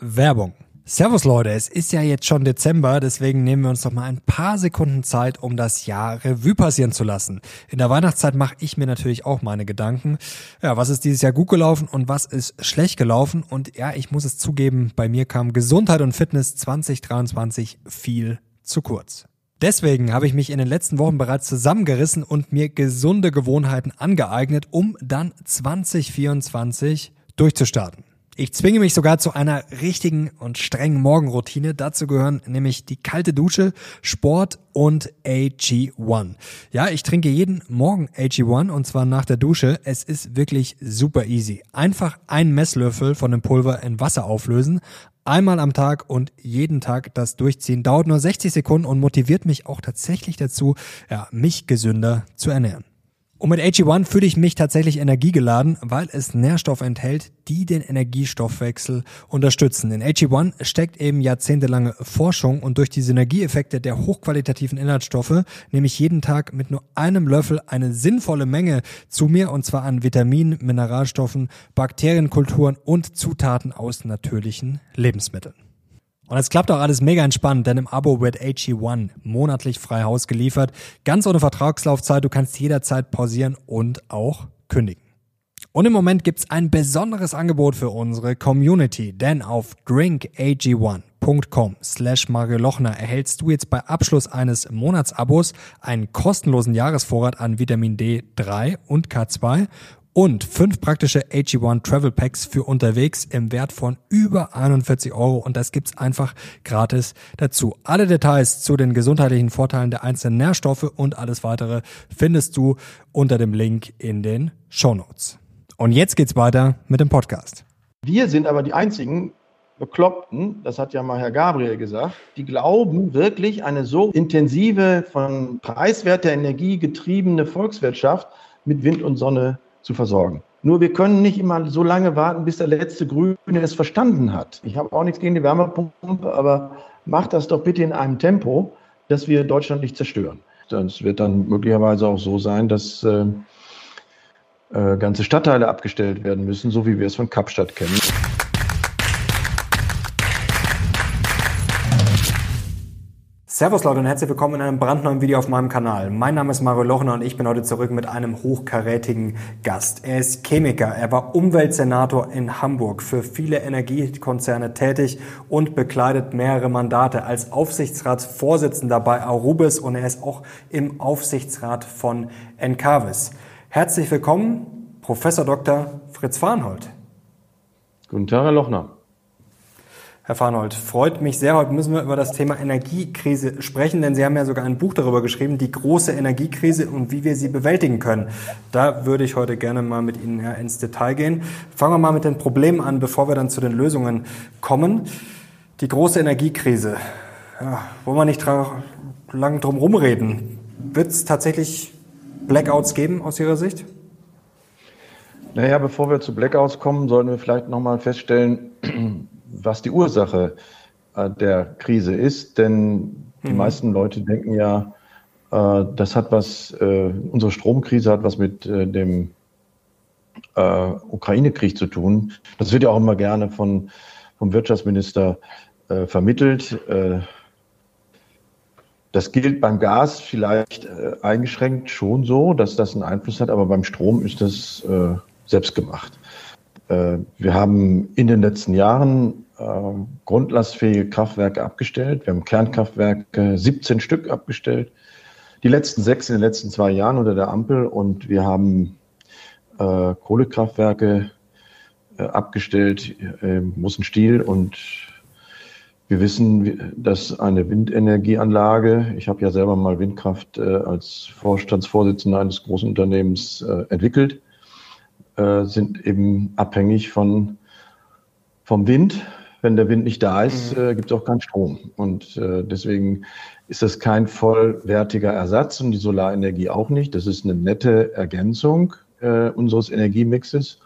Werbung. Servus Leute, es ist ja jetzt schon Dezember, deswegen nehmen wir uns noch mal ein paar Sekunden Zeit, um das Jahr Revue passieren zu lassen. In der Weihnachtszeit mache ich mir natürlich auch meine Gedanken. Ja, was ist dieses Jahr gut gelaufen und was ist schlecht gelaufen? Und ja, ich muss es zugeben, bei mir kam Gesundheit und Fitness 2023 viel zu kurz. Deswegen habe ich mich in den letzten Wochen bereits zusammengerissen und mir gesunde Gewohnheiten angeeignet, um dann 2024 durchzustarten. Ich zwinge mich sogar zu einer richtigen und strengen Morgenroutine. Dazu gehören nämlich die kalte Dusche, Sport und AG1. Ja, ich trinke jeden Morgen AG1 und zwar nach der Dusche. Es ist wirklich super easy. Einfach einen Messlöffel von dem Pulver in Wasser auflösen, einmal am Tag und jeden Tag das durchziehen. Dauert nur 60 Sekunden und motiviert mich auch tatsächlich dazu, ja, mich gesünder zu ernähren. Und mit AG1 fühle ich mich tatsächlich energiegeladen, weil es Nährstoffe enthält, die den Energiestoffwechsel unterstützen. In AG1 steckt eben jahrzehntelange Forschung und durch die Synergieeffekte der hochqualitativen Inhaltsstoffe nehme ich jeden Tag mit nur einem Löffel eine sinnvolle Menge zu mir und zwar an Vitaminen, Mineralstoffen, Bakterienkulturen und Zutaten aus natürlichen Lebensmitteln. Und es klappt auch alles mega entspannt, denn im Abo wird HE1 monatlich frei Haus geliefert. Ganz ohne Vertragslaufzeit, du kannst jederzeit pausieren und auch kündigen. Und im Moment gibt's ein besonderes Angebot für unsere Community, denn auf drinkag1.com slash Mario Lochner erhältst du jetzt bei Abschluss eines Monatsabos einen kostenlosen Jahresvorrat an Vitamin D3 und K2 und fünf praktische AG1 Travel Packs für unterwegs im Wert von über 41 Euro und das gibt's einfach gratis dazu. Alle Details zu den gesundheitlichen Vorteilen der einzelnen Nährstoffe und alles weitere findest du unter dem Link in den Show Notes. Und jetzt geht's weiter mit dem Podcast. Wir sind aber die einzigen Bekloppten, das hat ja mal Herr Gabriel gesagt, die glauben wirklich eine so intensive, von preiswerter Energie getriebene Volkswirtschaft mit Wind und Sonne zu versorgen. Nur wir können nicht immer so lange warten, bis der letzte Grüne es verstanden hat. Ich habe auch nichts gegen die Wärmepumpe, aber macht das doch bitte in einem Tempo, dass wir Deutschland nicht zerstören. Es wird dann möglicherweise auch so sein, dass äh, äh, ganze Stadtteile abgestellt werden müssen, so wie wir es von Kapstadt kennen. Servus Leute und herzlich willkommen in einem brandneuen Video auf meinem Kanal. Mein Name ist Mario Lochner und ich bin heute zurück mit einem hochkarätigen Gast. Er ist Chemiker, er war Umweltsenator in Hamburg, für viele Energiekonzerne tätig und bekleidet mehrere Mandate als Aufsichtsratsvorsitzender bei Arubis und er ist auch im Aufsichtsrat von Encarvis. Herzlich willkommen, Professor Dr. Fritz Farnhold. Guten Tag, Herr Lochner. Herr Farnold, freut mich sehr. Heute müssen wir über das Thema Energiekrise sprechen, denn Sie haben ja sogar ein Buch darüber geschrieben, die große Energiekrise und wie wir sie bewältigen können. Da würde ich heute gerne mal mit Ihnen ins Detail gehen. Fangen wir mal mit den Problemen an, bevor wir dann zu den Lösungen kommen. Die große Energiekrise. Ja, wollen wir nicht lang drum rumreden. Wird es tatsächlich Blackouts geben aus Ihrer Sicht? Naja, bevor wir zu Blackouts kommen, sollten wir vielleicht nochmal feststellen, was die Ursache äh, der Krise ist. Denn die mhm. meisten Leute denken ja, äh, das hat was, äh, unsere Stromkrise hat was mit dem Ukraine-Krieg zu tun. Das wird ja auch immer gerne von, vom Wirtschaftsminister vermittelt. Das gilt beim Gas vielleicht eingeschränkt schon so, dass das einen Einfluss hat, aber beim Strom ist das selbst gemacht. Wir haben in den letzten Jahren äh, grundlastfähige Kraftwerke abgestellt. Wir haben Kernkraftwerke 17 Stück abgestellt. Die letzten sechs in den letzten zwei Jahren unter der Ampel und wir haben äh, Kohlekraftwerke äh, abgestellt, äh, Mussenstiel und wir wissen, dass eine Windenergieanlage, ich habe ja selber mal Windkraft äh, als Vorstandsvorsitzender eines großen Unternehmens äh, entwickelt, äh, sind eben abhängig von, vom Wind, wenn der Wind nicht da ist, mhm. äh, gibt es auch keinen Strom. Und äh, deswegen ist das kein vollwertiger Ersatz und die Solarenergie auch nicht. Das ist eine nette Ergänzung äh, unseres Energiemixes.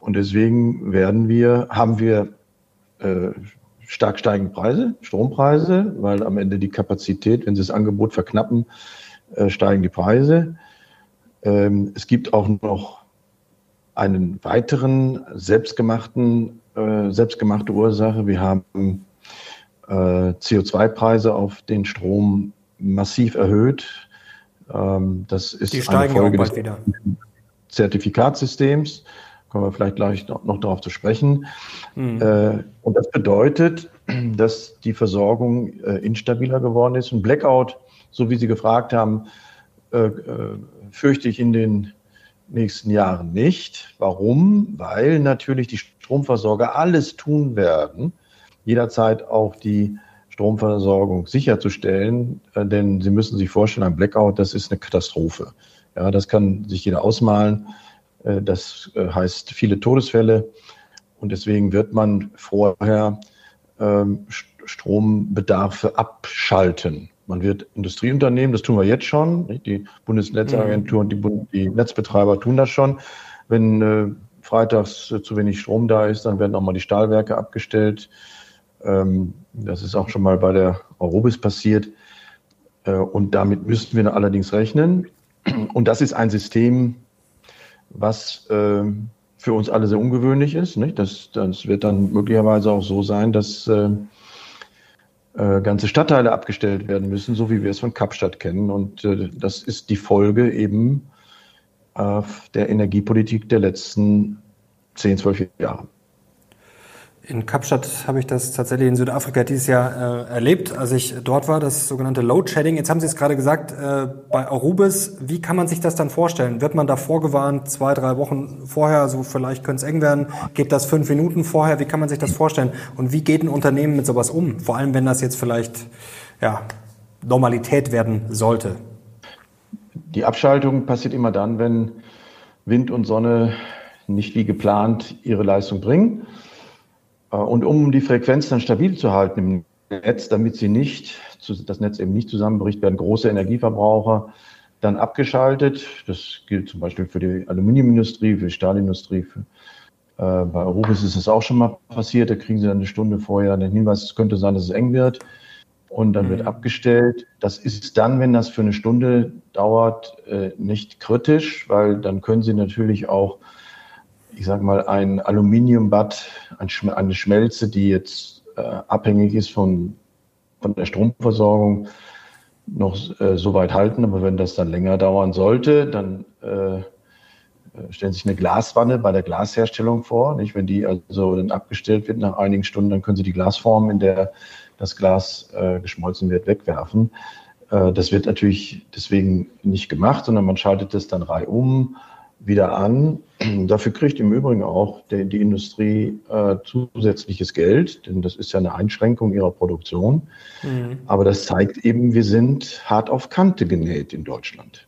Und deswegen werden wir, haben wir äh, stark steigende Preise, Strompreise, weil am Ende die Kapazität, wenn Sie das Angebot verknappen, steigen die Preise. Ähm, es gibt auch noch einen weiteren selbstgemachten äh, selbstgemachte Ursache. Wir haben äh, CO2-Preise auf den Strom massiv erhöht. Ähm, das ist Die steigen eine Folge auch bald wieder. Zertifikatssystems. Kommen wir vielleicht gleich noch, noch darauf zu sprechen. Mhm. Äh, und das bedeutet, dass die Versorgung äh, instabiler geworden ist. Und Blackout, so wie Sie gefragt haben, äh, fürchte ich in den nächsten Jahren nicht. Warum? Weil natürlich die Stromversorger alles tun werden, jederzeit auch die Stromversorgung sicherzustellen, äh, denn Sie müssen sich vorstellen, ein Blackout, das ist eine Katastrophe. Ja, das kann sich jeder ausmalen. Äh, das äh, heißt viele Todesfälle und deswegen wird man vorher ähm, Strombedarfe abschalten. Man wird Industrieunternehmen, das tun wir jetzt schon, die Bundesnetzagentur und die, die, Netzbetreiber tun das schon. Wenn äh, freitags zu wenig Strom da ist, dann werden auch mal die Stahlwerke abgestellt. Ähm, das ist auch schon mal bei der Eurobis passiert. Äh, und damit müssten wir allerdings rechnen. Und das ist ein System, was äh, für uns alle sehr ungewöhnlich ist. Nicht? Das, das wird dann möglicherweise auch so sein, dass äh, ganze Stadtteile abgestellt werden müssen, so wie wir es von Kapstadt kennen. Und äh, das ist die Folge eben äh, der Energiepolitik der letzten 10, 12 Jahre. In Kapstadt habe ich das tatsächlich in Südafrika dieses Jahr äh, erlebt, als ich dort war, das sogenannte Load Shedding. Jetzt haben Sie es gerade gesagt, äh, bei Arubis, wie kann man sich das dann vorstellen? Wird man da vorgewarnt, zwei, drei Wochen vorher, so vielleicht könnte es eng werden, geht das fünf Minuten vorher, wie kann man sich das vorstellen? Und wie geht ein Unternehmen mit sowas um? Vor allem, wenn das jetzt vielleicht ja, Normalität werden sollte. Die Abschaltung passiert immer dann, wenn Wind und Sonne nicht wie geplant ihre Leistung bringen. Äh, und um die Frequenz dann stabil zu halten im Netz, damit sie nicht, das Netz eben nicht zusammenbricht, werden große Energieverbraucher dann abgeschaltet. Das gilt zum Beispiel für die Aluminiumindustrie, für die Stahlindustrie. Für, äh, bei Arubis ist es auch schon mal passiert. Da kriegen sie dann eine Stunde vorher den Hinweis, es könnte sein, dass es eng wird. Und dann mhm. wird abgestellt. Das ist dann, wenn das für eine Stunde dauert, äh, nicht kritisch, weil dann können sie natürlich auch ich sage mal, ein Aluminiumbad, eine Schmelze, die jetzt äh, abhängig ist von, von der Stromversorgung, noch äh, so weit halten. Aber wenn das dann länger dauern sollte, dann äh, stellen sich eine Glaswanne bei der Glasherstellung vor. Nicht? Wenn die also dann abgestellt wird nach einigen Stunden, dann können Sie die Glasform, in der das Glas äh, geschmolzen wird, wegwerfen. Äh, das wird natürlich deswegen nicht gemacht, sondern man schaltet das dann reihum wieder an. Dafür kriegt im Übrigen auch die, die Industrie äh, zusätzliches Geld, denn das ist ja eine Einschränkung ihrer Produktion. Mhm. Aber das zeigt eben, wir sind hart auf Kante genäht in Deutschland.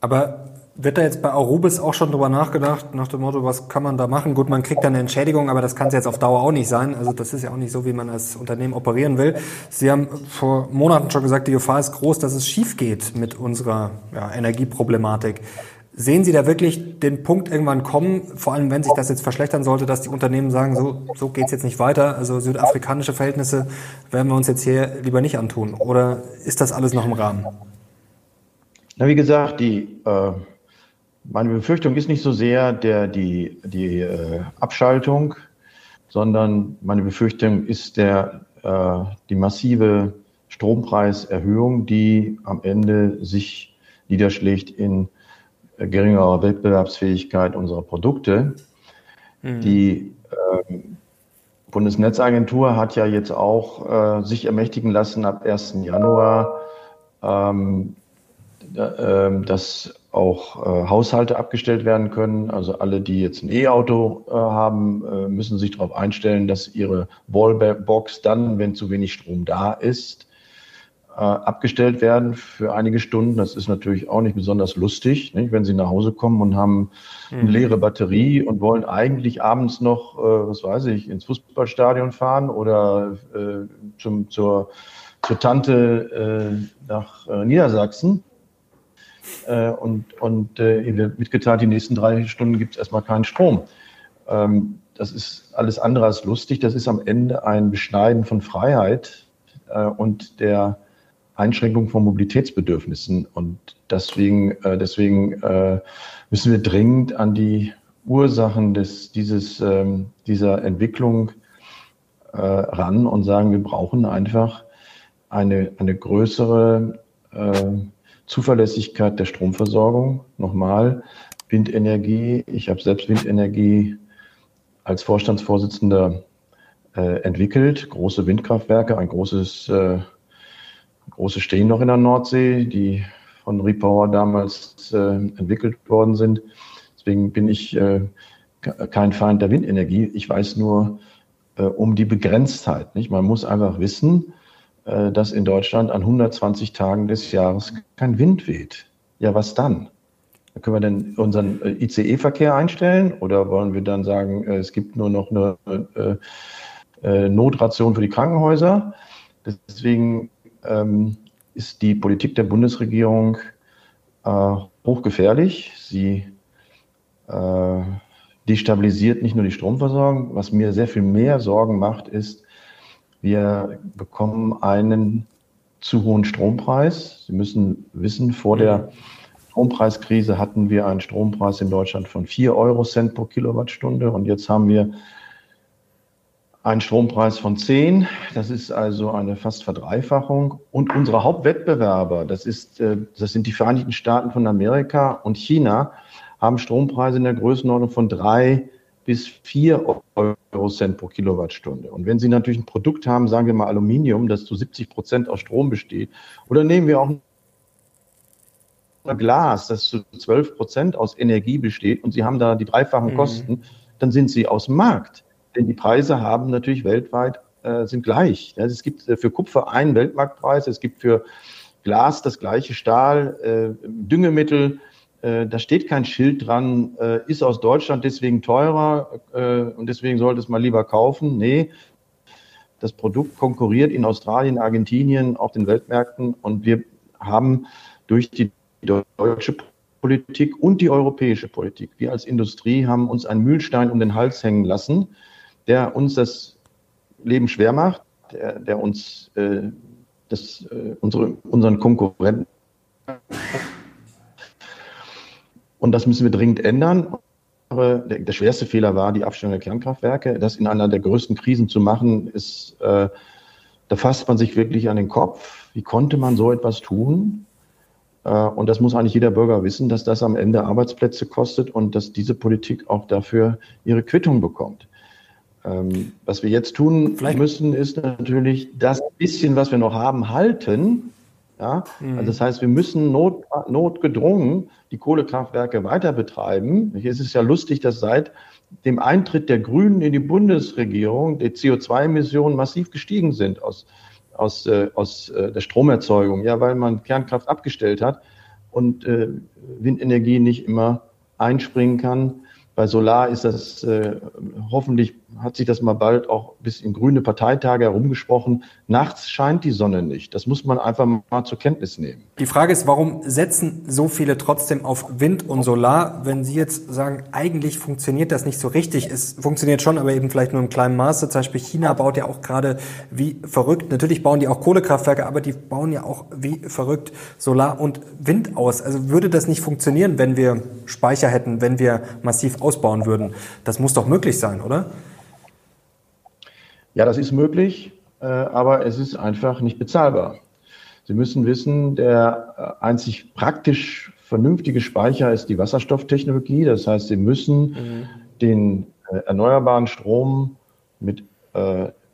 Aber wird da jetzt bei Arubis auch schon drüber nachgedacht, nach dem Motto, was kann man da machen? Gut, man kriegt dann eine Entschädigung, aber das kann es jetzt auf Dauer auch nicht sein. Also das ist ja auch nicht so, wie man als Unternehmen operieren will. Sie haben vor Monaten schon gesagt, die Gefahr ist groß, dass es schief geht mit unserer ja, Energieproblematik. Sehen Sie da wirklich den Punkt irgendwann kommen, vor allem wenn sich das jetzt verschlechtern sollte, dass die Unternehmen sagen, so, so geht's jetzt nicht weiter, also südafrikanische Verhältnisse werden wir uns jetzt hier lieber nicht antun? Oder ist das alles noch im Rahmen? Na, wie gesagt, die, äh, meine Befürchtung ist nicht so sehr der, die, die äh, Abschaltung, sondern meine Befürchtung ist der, äh, die massive Strompreiserhöhung, die am Ende sich niederschlägt in geringerer Wettbewerbsfähigkeit unserer Produkte. Mhm. Die ähm, Bundesnetzagentur hat ja jetzt auch äh, sich ermächtigen lassen ab 1. Januar, ähm, äh, dass auch äh, Haushalte abgestellt werden können. Also alle, die jetzt ein E-Auto äh, haben, äh, müssen sich darauf einstellen, dass ihre Wallbox dann, wenn zu wenig Strom da ist, äh, abgestellt werden für einige Stunden. Das ist natürlich auch nicht besonders lustig, nicht? wenn Sie nach Hause kommen und haben eine mhm. leere Batterie und wollen eigentlich abends noch, äh, was weiß ich, ins Fußballstadion fahren oder äh, zum, zur, zur Tante äh, nach äh, Niedersachsen. Äh, und und äh, ihr wird mitgeteilt, die nächsten drei Stunden gibt es erstmal keinen Strom. Ähm, das ist alles andere als lustig. Das ist am Ende ein Beschneiden von Freiheit äh, und der Einschränkung von Mobilitätsbedürfnissen. Und deswegen, äh, deswegen äh, müssen wir dringend an die Ursachen des, dieses, ähm, dieser Entwicklung äh, ran und sagen, wir brauchen einfach eine, eine größere äh, Zuverlässigkeit der Stromversorgung. Nochmal, Windenergie. Ich habe selbst Windenergie als Vorstandsvorsitzender äh, entwickelt. Große Windkraftwerke, ein großes, äh, große stehen noch in der Nordsee, die von Repower damals äh, entwickelt worden sind. Deswegen bin ich äh, kein Feind der Windenergie. Ich weiß nur äh, um die Begrenztheit. Nicht? Man muss einfach wissen, äh, dass in Deutschland an 120 Tagen des Jahres kein Wind weht. Ja, was dann? Können wir denn unseren äh, ICE-Verkehr einstellen oder wollen wir dann sagen, äh, es gibt nur noch eine Notration für die Krankenhäuser? Deswegen ähm, ist die Politik der Bundesregierung hochgefährlich. Sie destabilisiert nicht nur die Stromversorgung. Was mir sehr viel mehr Sorgen macht, ist, wir bekommen einen zu hohen Strompreis. Sie müssen wissen, vor der Strompreiskrise hatten wir einen Strompreis in Deutschland von 4 Euro Cent pro Kilowattstunde und jetzt haben wir einen Strompreis von 10. Das ist also eine fast Verdreifachung. Und unsere Hauptwettbewerber, das, ist, äh, das sind die Vereinigten Staaten von Amerika und China, haben Strompreise in der Größenordnung von 3 bis 4 Euro Cent pro Kilowattstunde. Und wenn Sie natürlich ein Produkt haben, sagen wir mal Aluminium, das zu 70 Prozent aus Strom besteht, oder nehmen wir auch ein Glas, das zu 12 Prozent aus Energie besteht und Sie haben da die dreifachen mhm. Kosten, dann sind Sie aus dem Markt. Denn die Preise haben natürlich weltweit äh, sind gleich. Es gibt äh, für Kupfer einen Weltmarktpreis, es gibt für Glas das gleiche Stahl, äh, Düngemittel, da steht kein Schild dran, ist aus Deutschland deswegen teurer und deswegen sollte es mal lieber kaufen. Nee, das Produkt konkurriert in Australien, Argentinien, auf den Weltmärkten und wir haben durch die deutsche Politik und die europäische Politik, wir als Industrie haben uns einen Mühlstein um den Hals hängen lassen, der uns das Leben schwer macht, der, der uns äh, das, äh, unsere, unseren Konkurrenten und das müssen wir dringend ändern. Aber der, der schwerste Fehler war die Abstellung der Kernkraftwerke. Das in einer der größten Krisen zu machen, ist, äh, da fasst man sich wirklich an den Kopf. Wie konnte man so etwas tun? Äh, und das muss eigentlich jeder Bürger wissen, dass das am Ende Arbeitsplätze kostet und dass diese Politik auch dafür ihre Quittung bekommt. Ähm, was wir jetzt tun Vielleicht. müssen, ist natürlich das bisschen, was wir noch haben, halten ja? Mhm. Also das heißt, wir müssen not, notgedrungen die Kohlekraftwerke weiter betreiben. Hier ist es ja lustig, dass seit dem Eintritt der Grünen in die Bundesregierung die CO2-Emissionen massiv gestiegen sind aus, aus, äh, aus äh, der Stromerzeugung, ja, weil man Kernkraft abgestellt hat und äh, Windenergie nicht immer einspringen kann. Bei Solar ist das äh, hoffentlich hat sich das mal bald auch bis in grüne Parteitage herumgesprochen. Nachts scheint die Sonne nicht. Das muss man einfach mal zur Kenntnis nehmen. Die Frage ist, warum setzen so viele trotzdem auf Wind und Solar, wenn Sie jetzt sagen, eigentlich funktioniert das nicht so richtig. Es funktioniert schon, aber eben vielleicht nur im kleinen Maße. Zum Beispiel China baut ja auch gerade wie verrückt. Natürlich bauen die auch Kohlekraftwerke, aber die bauen ja auch wie verrückt Solar und Wind aus. Also würde das nicht funktionieren, wenn wir Speicher hätten, wenn wir massiv ausbauen würden? Das muss doch möglich sein, oder? Ja, das ist möglich, äh, aber es ist einfach nicht bezahlbar. Sie müssen wissen, der äh, einzig praktisch vernünftige Speicher ist die Wasserstofftechnologie. Das heißt, Sie müssen mhm. den äh, erneuerbaren Strom mit,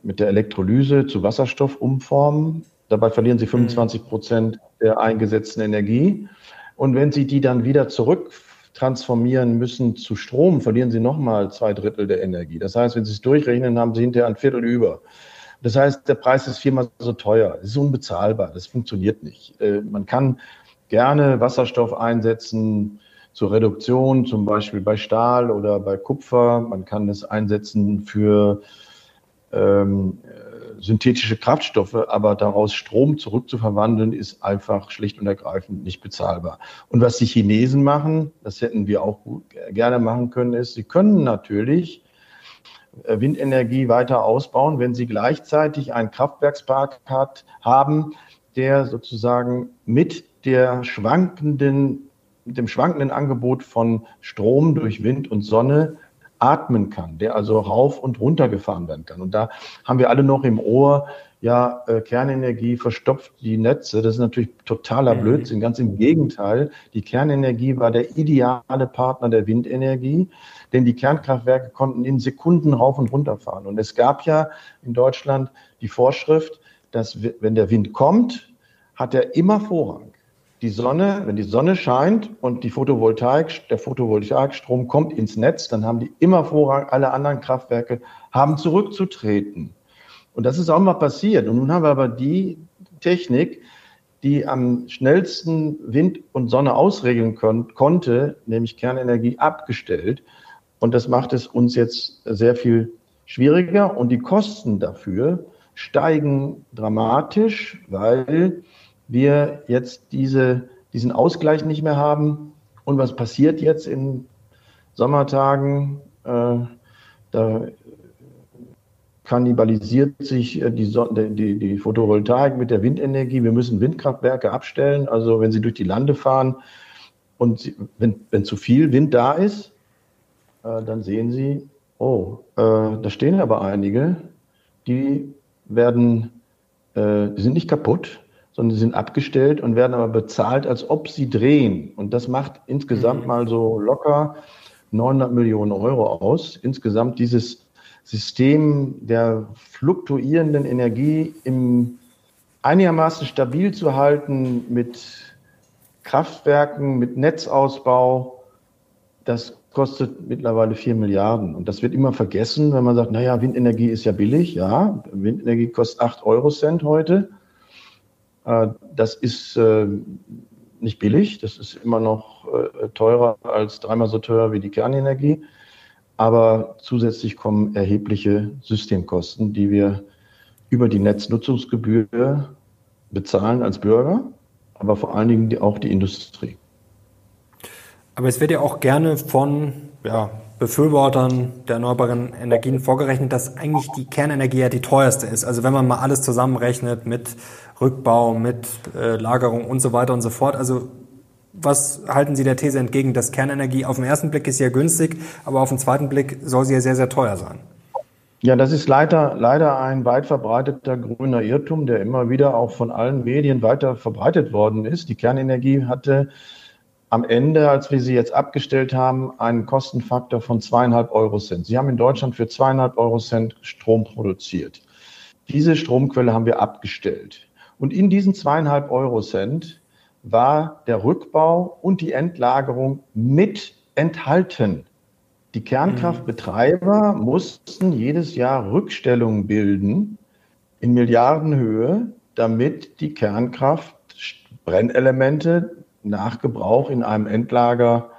mit der Elektrolyse zu Wasserstoff umformen. Dabei verlieren Sie 25 mhm. Prozent der eingesetzten Energie. Und wenn Sie die dann wieder zurück transformieren müssen zu Strom, verlieren sie nochmal zwei Drittel der Energie. Das heißt, wenn Sie es durchrechnen, haben Sie hinterher ein Viertel über. Das heißt, der Preis ist viermal so teuer. Es ist unbezahlbar. Das funktioniert nicht. Äh, man kann gerne Wasserstoff einsetzen zur Reduktion, zum Beispiel bei Stahl oder bei Kupfer. Man kann es einsetzen für ähm, synthetische Kraftstoffe, aber daraus Strom zurückzuverwandeln, ist einfach schlicht und ergreifend nicht bezahlbar. Und was die Chinesen machen, das hätten wir auch gut, gerne machen können, ist, sie können natürlich äh, Windenergie weiter ausbauen, wenn sie gleichzeitig einen Kraftwerkspark hat, haben, der sozusagen mit der schwankenden mit dem schwankenden Angebot von Strom durch Wind und Sonne atmen kann, der also rauf und runter gefahren werden kann. Und da haben wir alle noch im Ohr, ja, äh, Kernenergie verstopft die Netze. Das ist natürlich totaler mhm. Blödsinn. Ganz im Gegenteil. Die Kernenergie war der ideale Partner der Windenergie, denn die Kernkraftwerke konnten in Sekunden rauf und runter fahren. Und es gab ja in Deutschland die Vorschrift, dass wenn der Wind kommt, hat er immer Vorrang die Sonne, wenn die Sonne scheint und die Photovoltaik, der Photovoltaikstrom kommt ins Netz, dann haben die immer Vorrang, alle anderen Kraftwerke haben zurückzutreten. Und das ist auch mal passiert. Und nun haben wir aber die Technik, die am schnellsten Wind und Sonne ausregeln kon konnte, nämlich Kernenergie, abgestellt. Und das macht es uns jetzt sehr viel schwieriger. Und die Kosten dafür steigen dramatisch, weil wir jetzt diese, diesen Ausgleich nicht mehr haben. Und was passiert jetzt in Sommertagen? Äh, da kannibalisiert sich äh, die, die, die Photovoltaik mit der Windenergie. Wir müssen Windkraftwerke abstellen. Also wenn Sie durch die Lande fahren und Sie, wenn, wenn zu viel Wind da ist, äh, dann sehen Sie, oh, da stehen aber einige, die werden, die sind nicht kaputt, sondern sie sind abgestellt und werden aber bezahlt, als ob sie drehen. Und das macht insgesamt mhm. mal so locker 900 Millionen Euro aus. Insgesamt dieses System der fluktuierenden Energie im einigermaßen stabil zu halten mit Kraftwerken, mit Netzausbau, das kostet mittlerweile vier Milliarden. Und das wird immer vergessen, wenn man sagt, naja, Windenergie ist ja billig. Ja, Windenergie kostet acht Euro Cent heute. Äh, das ist äh, nicht billig, das ist immer noch äh, teurer als dreimal so teuer wie die Kernenergie. Aber zusätzlich kommen erhebliche Systemkosten, die wir über die Netznutzungsgebühr bezahlen als Bürger, aber vor allen Dingen auch die Industrie. Aber es wird ja auch gerne von ja, Befürwortern der erneuerbaren Energien vorgerechnet, dass eigentlich die Kernenergie ja die teuerste ist. Also wenn man mal alles zusammenrechnet mit Rückbau, mit äh, Lagerung und so weiter und so fort. Also was halten Sie der These entgegen, dass Kernenergie auf den ersten Blick ist ja günstig, aber auf den zweiten Blick soll sie ja sehr, sehr teuer sein? Ja, das ist leider, leider ein weit verbreiteter grüner Irrtum, der immer wieder auch von allen Medien weiter verbreitet worden ist. Die Kernenergie hatte am Ende, als wir sie jetzt abgestellt haben, einen Kostenfaktor von zweieinhalb Euro Cent. Sie haben in Deutschland für zweieinhalb Euro Cent Strom produziert. Diese Stromquelle haben wir abgestellt. Und in diesen zweieinhalb Euro Cent war der Rückbau und die Endlagerung mit enthalten. Die Kernkraftbetreiber mussten jedes Jahr Rückstellungen bilden in Milliardenhöhe, damit die Kernkraft Brennelemente nach Gebrauch in einem Endlager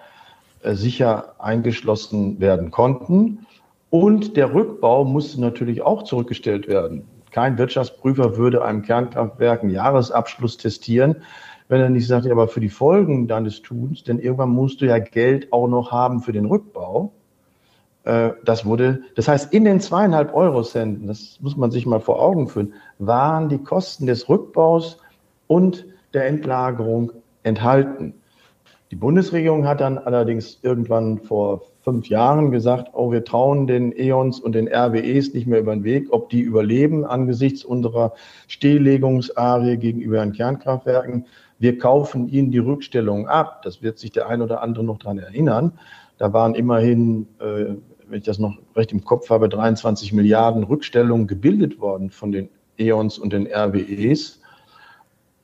äh, sicher eingeschlossen werden konnten. Und der Rückbau musste natürlich auch zurückgestellt werden. Kein Wirtschaftsprüfer würde einem Kernkraftwerk einen Jahresabschluss testieren, wenn er nicht sagt, aber für die Folgen deines Tuns, denn irgendwann musst du ja Geld auch noch haben für den Rückbau. Äh, das wurde, das heißt, in den zweieinhalb Euro Centen, das muss man sich mal vor Augen führen, waren die Kosten des Rückbaus und der Endlagerung enthalten. Die Bundesregierung hat dann allerdings irgendwann vor fünf Jahren gesagt, oh, wir trauen den E.ONs und den RWEs nicht mehr über den Weg, ob die überleben angesichts unserer Stilllegungsarie gegenüber den Kernkraftwerken. Wir kaufen ihnen die Rückstellung ab. Das wird sich der ein oder andere noch daran erinnern. Da waren immerhin, äh, wenn ich das noch recht im Kopf habe, 23 Milliarden Rückstellungen gebildet worden von den E.ONs und den RWEs.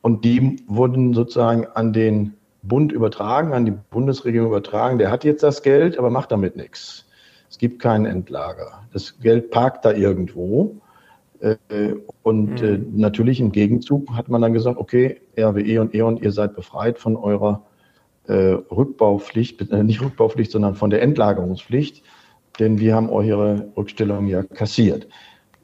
Und die wurden sozusagen an den Bund übertragen, an die Bundesregierung übertragen. Der hat jetzt das Geld, aber macht damit nichts. Es gibt keinen Endlager. Das Geld parkt da irgendwo. Äh, und mhm. natürlich im Gegenzug hat man dann gesagt, okay, RWE und E.ON, ihr seid befreit von eurer äh, Rückbaupflicht, nicht Rückbaupflicht, sondern von der Endlagerungspflicht, denn wir haben eure Rückstellung ja kassiert.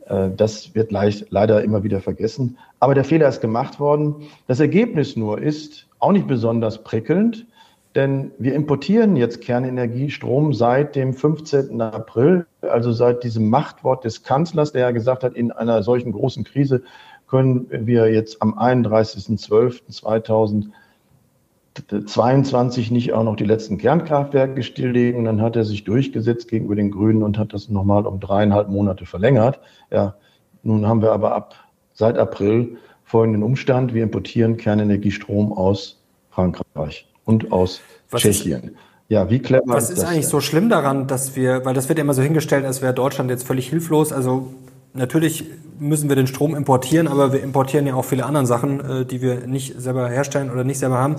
Äh, das wird leider immer wieder vergessen. Aber der Fehler ist gemacht worden. Das Ergebnis nur ist auch nicht besonders prickelnd, denn wir importieren jetzt Kernenergiestrom seit dem 15. April, also seit diesem Machtwort des Kanzlers, der ja gesagt hat, in einer solchen großen Krise können wir jetzt am 31.12.2022 22 nicht auch noch die letzten Kernkraftwerke stilllegen. Dann hat er sich durchgesetzt gegenüber den Grünen und hat das nochmal um dreieinhalb Monate verlängert. Ja, nun haben wir aber ab seit April folgenden Umstand. Wir importieren Kernenergiestrom aus Frankreich und aus was Tschechien. Ist, ja, wie clever Was ist, ist eigentlich denn? so schlimm daran, dass wir, weil das wird ja immer so hingestellt, als wäre Deutschland jetzt völlig hilflos. Also natürlich müssen wir den Strom importieren, aber wir importieren ja auch viele andere Sachen, äh, die wir nicht selber herstellen oder nicht selber haben.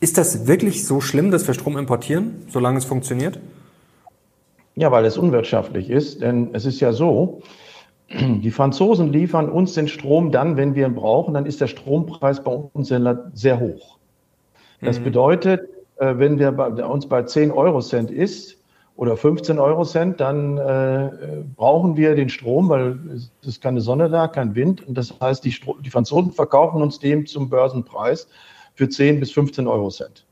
Ist das wirklich so schlimm, dass wir Strom importieren, solange es funktioniert? Ja, weil es unwirtschaftlich ist. Denn es ist ja so, die Franzosen liefern uns den Strom dann, wenn wir ihn brauchen, dann ist der Strompreis bei uns sehr hoch. Das mhm. bedeutet, äh, wenn der bei uns bei 10 Euro Cent ist oder 15 Euro Cent, dann äh, brauchen wir den Strom, weil es ist keine Sonne da, kein Wind. Und das heißt, die, Stro die Franzosen verkaufen uns dem zum Börsenpreis für 10 bis 15 Euro Cent.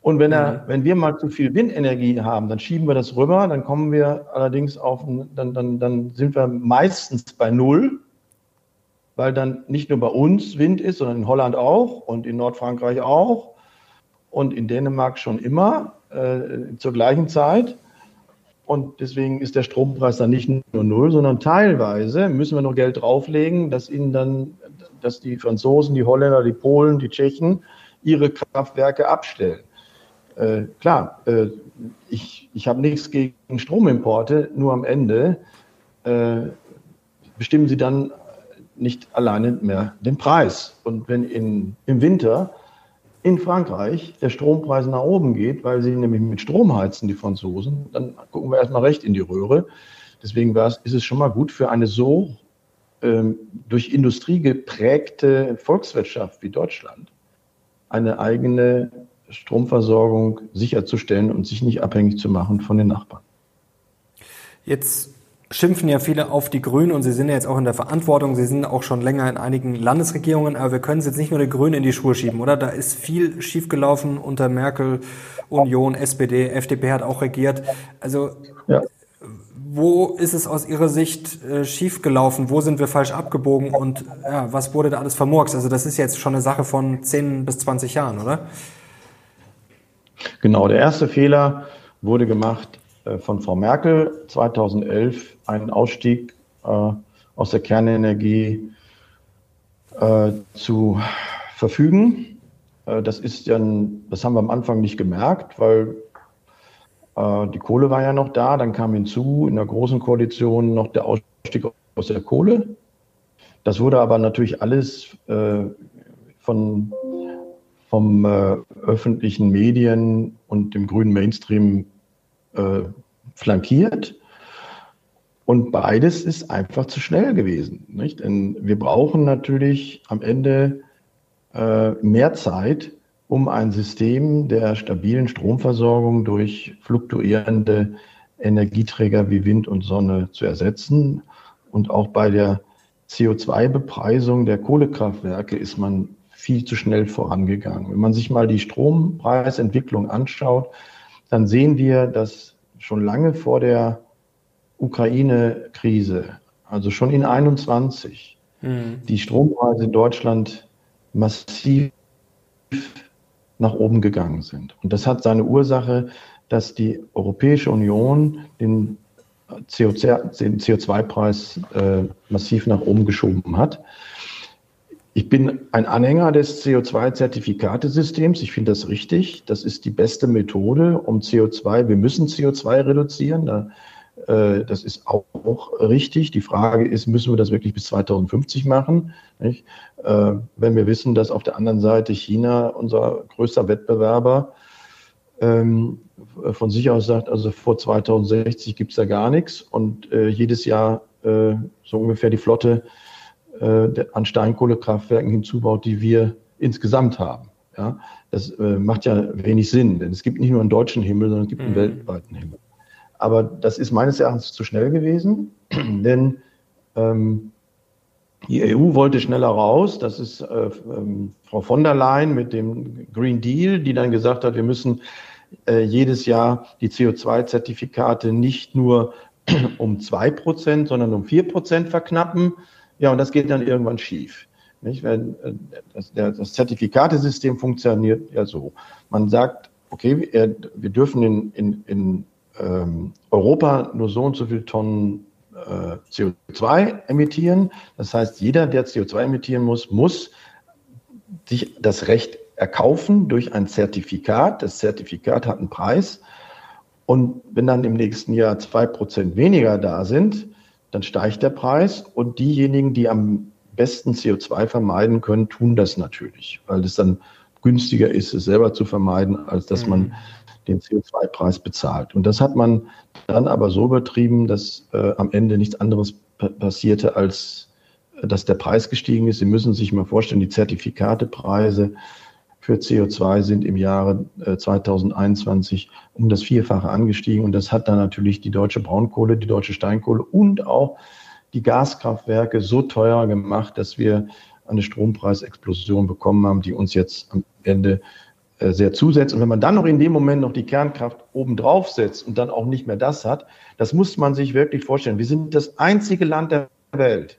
Und wenn, er, mhm. wenn wir mal zu viel Windenergie haben, dann schieben wir das rüber, dann kommen wir allerdings auf, dann, dann, dann sind wir meistens bei Null, weil dann nicht nur bei uns Wind ist, sondern in Holland auch und in Nordfrankreich auch und in Dänemark schon immer äh, zur gleichen Zeit. Und deswegen ist der Strompreis dann nicht nur null, sondern teilweise müssen wir noch Geld drauflegen, dass ihnen dann, dass die Franzosen, die Holländer, die Polen, die Tschechen ihre Kraftwerke abstellen. Äh, klar, äh, ich, ich habe nichts gegen Stromimporte, nur am Ende äh, bestimmen sie dann nicht alleine mehr den Preis. Und wenn in, im Winter in Frankreich der Strompreis nach oben geht, weil sie nämlich mit Strom heizen, die Franzosen, dann gucken wir erstmal recht in die Röhre. Deswegen ist es schon mal gut für eine so durch Industrie geprägte Volkswirtschaft wie Deutschland, eine eigene Stromversorgung sicherzustellen und sich nicht abhängig zu machen von den Nachbarn. Jetzt schimpfen ja viele auf die Grünen und sie sind ja jetzt auch in der Verantwortung. Sie sind auch schon länger in einigen Landesregierungen, aber wir können es jetzt nicht nur den Grünen in die Schuhe schieben, oder? Da ist viel schiefgelaufen unter Merkel, Union, SPD, FDP hat auch regiert. Also ja. Wo ist es aus Ihrer Sicht äh, schiefgelaufen? Wo sind wir falsch abgebogen und ja, was wurde da alles vermurkst? Also das ist jetzt schon eine Sache von 10 bis 20 Jahren, oder? Genau, der erste Fehler wurde gemacht äh, von Frau Merkel 2011 einen Ausstieg äh, aus der Kernenergie äh, zu verfügen. Äh, das ist ja, das haben wir am Anfang nicht gemerkt, weil die Kohle war ja noch da. Dann kam hinzu in der großen Koalition noch der Ausstieg aus der Kohle. Das wurde aber natürlich alles äh, von vom äh, öffentlichen Medien und dem grünen Mainstream äh, flankiert. Und beides ist einfach zu schnell gewesen. Nicht? Denn wir brauchen natürlich am Ende äh, mehr Zeit, um ein System der stabilen Stromversorgung durch fluktuierende Energieträger wie Wind und Sonne zu ersetzen. Und auch bei der CO2-Bepreisung der Kohlekraftwerke ist man viel zu schnell vorangegangen. Wenn man sich mal die Strompreisentwicklung anschaut, dann sehen wir, dass schon lange vor der Ukraine-Krise, also schon in 21, mhm. die Strompreise in Deutschland massiv nach oben gegangen sind. Und das hat seine Ursache, dass die Europäische Union den CO2-Preis äh, massiv nach oben geschoben hat. Ich bin ein Anhänger des CO2-Zertifikatesystems. Ich finde das richtig. Das ist die beste Methode, um CO2, wir müssen CO2 reduzieren. Äh, das ist auch richtig. Die Frage ist, müssen wir das wirklich bis 2050 machen? Äh, wenn wir wissen, dass auf der anderen Seite China, unser größter Wettbewerber, ähm, von sich aus sagt, also vor 2060 gibt es da gar nichts und äh, jedes Jahr so ungefähr die Flotte äh, an Steinkohlekraftwerken hinzubaut, die wir insgesamt haben. Ja, das äh, macht ja wenig Sinn, denn es gibt nicht nur einen deutschen Himmel, sondern es gibt einen mhm. weltweiten Himmel. Aber das ist meines Erachtens zu schnell gewesen, denn ähm, die EU wollte schneller raus. Das ist äh, ähm, Frau von der Leyen mit dem Green Deal, die dann gesagt hat, wir müssen äh, jedes Jahr die CO2-Zertifikate nicht nur um zwei Prozent, sondern um vier Prozent verknappen. Ja, und das geht dann irgendwann schief. Nicht? Wenn, äh, das, das Zertifikatesystem funktioniert ja so. Man sagt, okay, wir dürfen in, in, in ähm, Europa nur so und so viele Tonnen äh, CO2 emittieren. Das heißt, jeder, der CO2 emittieren muss, muss sich das Recht erkaufen durch ein Zertifikat. Das Zertifikat hat einen Preis. Und wenn dann im nächsten Jahr zwei Prozent weniger da sind, dann steigt der Preis. Und diejenigen, die am besten CO2 vermeiden können, tun das natürlich, weil es dann günstiger ist, es selber zu vermeiden, als dass man mhm. Den CO2-Preis bezahlt. Und das hat man dann aber so betrieben, dass äh, am Ende nichts anderes passierte, als äh, dass der Preis gestiegen ist. Sie müssen sich mal vorstellen, die Zertifikatepreise für CO2 sind im Jahre 2021 äh, um das Vierfache angestiegen. Und das hat dann natürlich die deutsche Braunkohle, die deutsche Steinkohle und auch die Gaskraftwerke so teuer gemacht, dass wir eine Strompreisexplosion bekommen haben, die uns jetzt am Ende sehr zusetzt. Und wenn man dann noch in dem Moment noch die Kernkraft obendrauf setzt und dann auch nicht mehr das hat, das muss man sich wirklich vorstellen. Wir sind das einzige Land der Welt,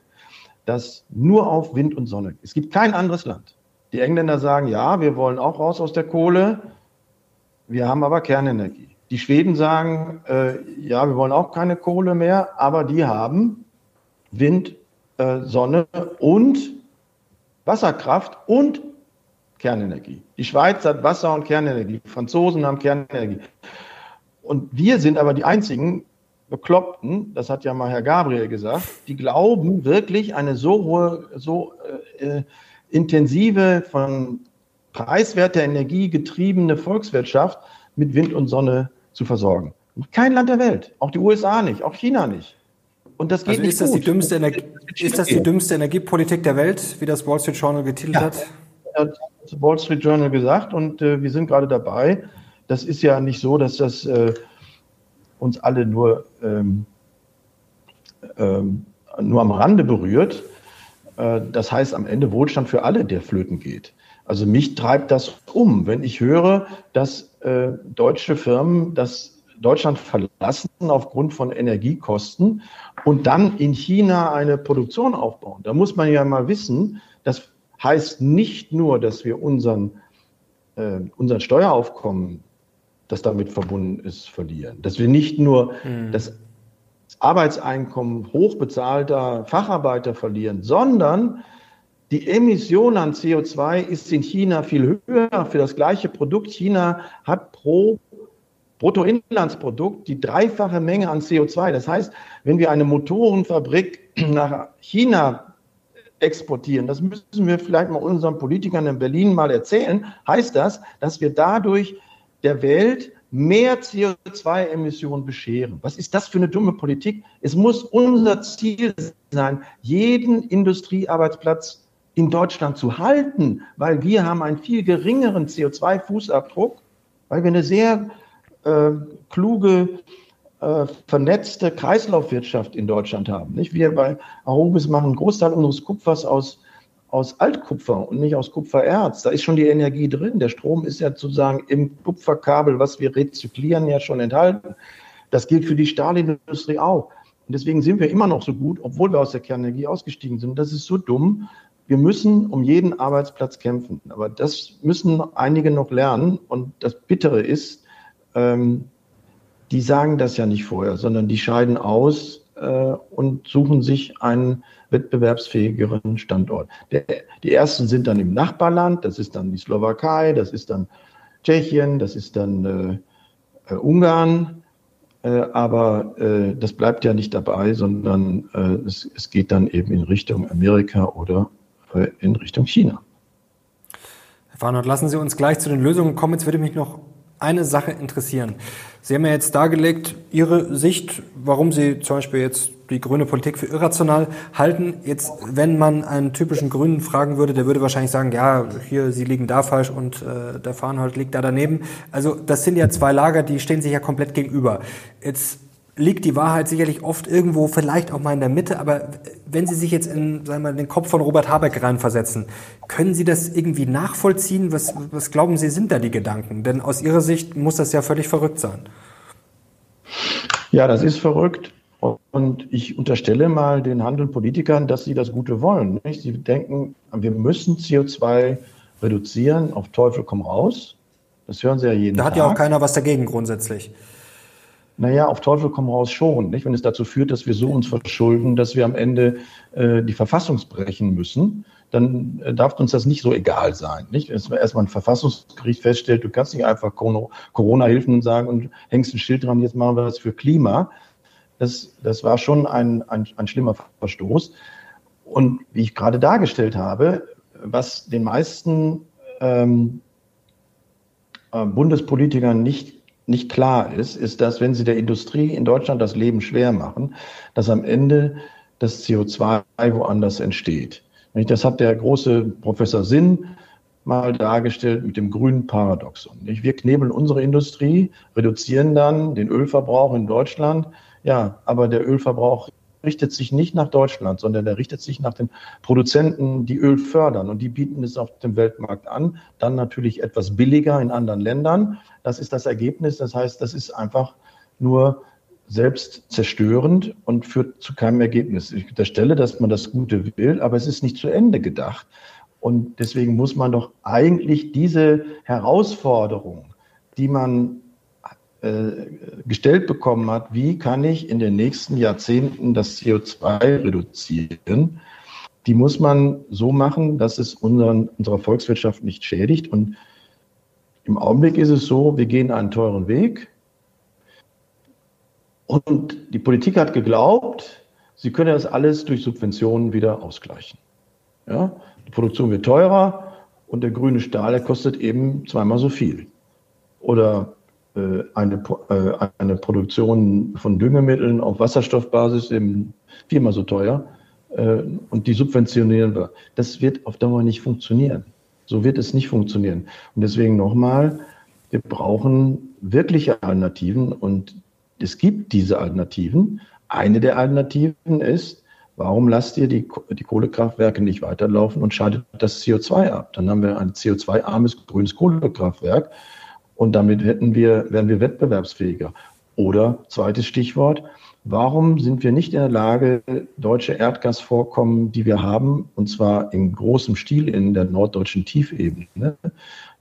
das nur auf Wind und Sonne. Es gibt kein anderes Land. Die Engländer sagen, ja, wir wollen auch raus aus der Kohle, wir haben aber Kernenergie. Die Schweden sagen, äh, ja, wir wollen auch keine Kohle mehr, aber die haben Wind, äh, Sonne und Wasserkraft und Kernenergie. Die Schweiz hat Wasser- und Kernenergie. Die Franzosen haben Kernenergie. Und wir sind aber die einzigen Bekloppten, das hat ja mal Herr Gabriel gesagt, die glauben wirklich eine so hohe, so äh, intensive, von preiswerter Energie getriebene Volkswirtschaft mit Wind und Sonne zu versorgen. Kein Land der Welt, auch die USA nicht, auch China nicht. Und das geht also nicht ist das gut. Die dümmste Energie, ist das die dümmste Energiepolitik der Welt, wie das Wall Street Journal getitelt ja. hat? Wall Street Journal gesagt und äh, wir sind gerade dabei. Das ist ja nicht so, dass das äh, uns alle nur, ähm, ähm, nur am Rande berührt. Äh, das heißt am Ende Wohlstand für alle, der flöten geht. Also mich treibt das um, wenn ich höre, dass äh, deutsche Firmen das Deutschland verlassen aufgrund von Energiekosten und dann in China eine Produktion aufbauen. Da muss man ja mal wissen, das heißt nicht nur, dass wir unseren, äh, unseren Steueraufkommen, das damit verbunden ist, verlieren. Dass wir nicht nur mhm. das Arbeitseinkommen hochbezahlter Facharbeiter verlieren, sondern die Emission an CO2 ist in China viel höher für das gleiche Produkt. China hat pro Bruttoinlandsprodukt die dreifache Menge an CO2. Das heißt, wenn wir eine Motorenfabrik nach China exportieren, das müssen wir vielleicht mal unseren Politikern in Berlin mal erzählen, heißt das, dass wir dadurch der Welt mehr CO2-Emissionen bescheren. Was ist das für eine dumme Politik? Es muss unser Ziel sein, jeden Industriearbeitsplatz in Deutschland zu halten, weil wir haben einen viel geringeren CO2-Fußabdruck, weil wir eine sehr äh, kluge, äh, vernetzte Kreislaufwirtschaft in Deutschland haben. Nicht? Wir bei Arobis machen einen Großteil unseres Kupfers aus, aus Altkupfer und nicht aus Kupfererz. Da ist schon die Energie drin. Der Strom ist ja sozusagen im Kupferkabel, was wir rezyklieren, ja schon enthalten. Das gilt für die Stahlindustrie auch. Und deswegen sind wir immer noch so gut, obwohl wir aus der Kernenergie ausgestiegen sind. Das ist so dumm. Wir müssen um jeden Arbeitsplatz kämpfen. Aber das müssen einige noch lernen. Und das Bittere ist, ähm, die sagen das ja nicht vorher, sondern die scheiden aus äh, und suchen sich einen wettbewerbsfähigeren Standort. Der, die ersten sind dann im Nachbarland, das ist dann die Slowakei, das ist dann Tschechien, das ist dann äh, äh, Ungarn. Äh, aber äh, das bleibt ja nicht dabei, sondern äh, es, es geht dann eben in Richtung Amerika oder in Richtung China. Herr Farnert, lassen Sie uns gleich zu den Lösungen kommen. Jetzt würde mich noch eine Sache interessieren. Sie haben ja jetzt dargelegt, Ihre Sicht, warum Sie zum Beispiel jetzt die grüne Politik für irrational halten. Jetzt, wenn man einen typischen Grünen fragen würde, der würde wahrscheinlich sagen, ja, hier, Sie liegen da falsch und äh, der Fahrenhold liegt da daneben. Also das sind ja zwei Lager, die stehen sich ja komplett gegenüber. Jetzt liegt die Wahrheit sicherlich oft irgendwo, vielleicht auch mal in der Mitte, aber wenn Sie sich jetzt in sagen wir mal, den Kopf von Robert Habeck reinversetzen, können Sie das irgendwie nachvollziehen? Was, was glauben Sie, sind da die Gedanken? Denn aus Ihrer Sicht muss das ja völlig verrückt sein. Ja, das ist verrückt Und ich unterstelle mal den handelnden Politikern, dass sie das Gute wollen. Nicht? Sie denken, wir müssen CO2 reduzieren, auf Teufel komm raus. Das hören sie ja jeden Tag. Da hat ja auch keiner was dagegen grundsätzlich. Naja, auf Teufel komm raus schon. Nicht? Wenn es dazu führt, dass wir so uns verschulden, dass wir am Ende äh, die Verfassung brechen müssen, dann äh, darf uns das nicht so egal sein. Nicht? Wenn erstmal ein Verfassungsgericht feststellt, du kannst nicht einfach Corona-Hilfen sagen und hängst ein Schild dran, jetzt machen wir das für Klima. Das, das war schon ein, ein, ein schlimmer Verstoß. Und wie ich gerade dargestellt habe, was den meisten ähm, äh, Bundespolitikern nicht nicht klar ist, ist, dass wenn sie der Industrie in Deutschland das Leben schwer machen, dass am Ende das CO2 woanders entsteht. Das hat der große Professor Sinn mal dargestellt mit dem grünen Paradoxon. Wir knebeln unsere Industrie, reduzieren dann den Ölverbrauch in Deutschland. Ja, aber der Ölverbrauch richtet sich nicht nach Deutschland, sondern der richtet sich nach den Produzenten, die Öl fördern. Und die bieten es auf dem Weltmarkt an. Dann natürlich etwas billiger in anderen Ländern. Das ist das Ergebnis. Das heißt, das ist einfach nur selbst zerstörend und führt zu keinem Ergebnis. Ich unterstelle, dass man das Gute will, aber es ist nicht zu Ende gedacht. Und deswegen muss man doch eigentlich diese Herausforderung, die man gestellt bekommen hat, wie kann ich in den nächsten Jahrzehnten das CO2 reduzieren, die muss man so machen, dass es unseren, unserer Volkswirtschaft nicht schädigt. Und im Augenblick ist es so, wir gehen einen teuren Weg. Und die Politik hat geglaubt, sie könne das alles durch Subventionen wieder ausgleichen. Ja? Die Produktion wird teurer und der grüne Stahl, der kostet eben zweimal so viel. Oder äh, eine, äh, eine Produktion von Düngemitteln auf Wasserstoffbasis eben viermal so teuer äh, und die subventionieren wir. Das wird auf Dauer nicht funktionieren. So wird es nicht funktionieren. Und deswegen nochmal, wir brauchen wirkliche Alternativen und es gibt diese Alternativen. Eine der Alternativen ist, warum lasst ihr die, die Kohlekraftwerke nicht weiterlaufen und schaltet das CO2 ab? Dann haben wir ein CO2-armes grünes Kohlekraftwerk und damit hätten wir, wären wir wettbewerbsfähiger. Oder zweites Stichwort, warum sind wir nicht in der Lage, deutsche Erdgasvorkommen, die wir haben, und zwar in großem Stil in der norddeutschen Tiefebene,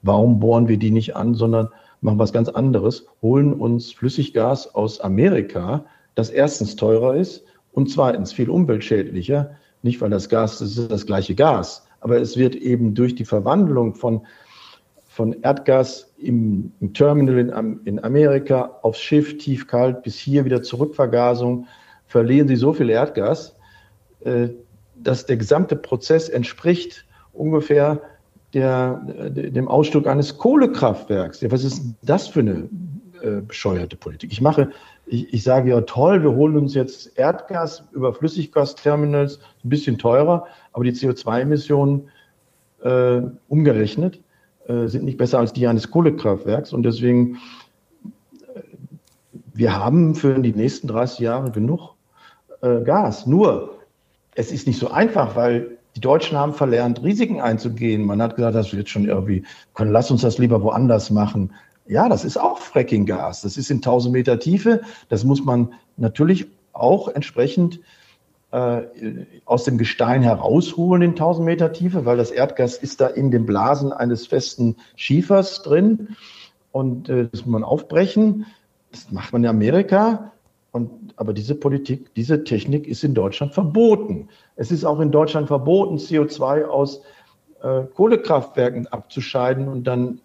warum bohren wir die nicht an, sondern machen was ganz anderes, holen uns Flüssiggas aus Amerika, das erstens teurer ist und zweitens viel umweltschädlicher, nicht weil das Gas, das ist das gleiche Gas, aber es wird eben durch die Verwandlung von von Erdgas im, im Terminal in, in, Amerika aufs Schiff tiefkalt bis hier wieder Zurückvergasung, verlieren sie so viel Erdgas, äh, dass der gesamte Prozess entspricht ungefähr der, dem Ausstieg eines Kohlekraftwerks. Ja, was ist das für eine äh, bescheuerte Politik? Ich mache, ich, ich sage ja toll, wir holen uns jetzt Erdgas über Flüssiggasterminals, ein bisschen teurer, aber die CO2-Emissionen äh, umgerechnet äh, sind nicht besser als die eines Kohlekraftwerks. Und deswegen, äh, wir haben für die nächsten 30 Jahre genug äh, Gas. Nur, es ist nicht so einfach, weil die Deutschen haben verlernt, Risiken einzugehen. Man hat gesagt, das wird schon irgendwie, können, lass uns das lieber woanders machen. Ja, das ist auch Fracking-Gas. Das ist in 1000 Meter Tiefe. Das muss man natürlich auch entsprechend aus dem Gestein herausholen in 1000 Meter Tiefe, weil das Erdgas ist da in den Blasen eines festen Schiefers drin und äh, das muss man aufbrechen. Das macht man in Amerika. Und, aber diese Politik, diese Technik ist in Deutschland verboten. Es ist auch in Deutschland verboten, CO2 aus äh, Kohlekraftwerken abzuscheiden und dann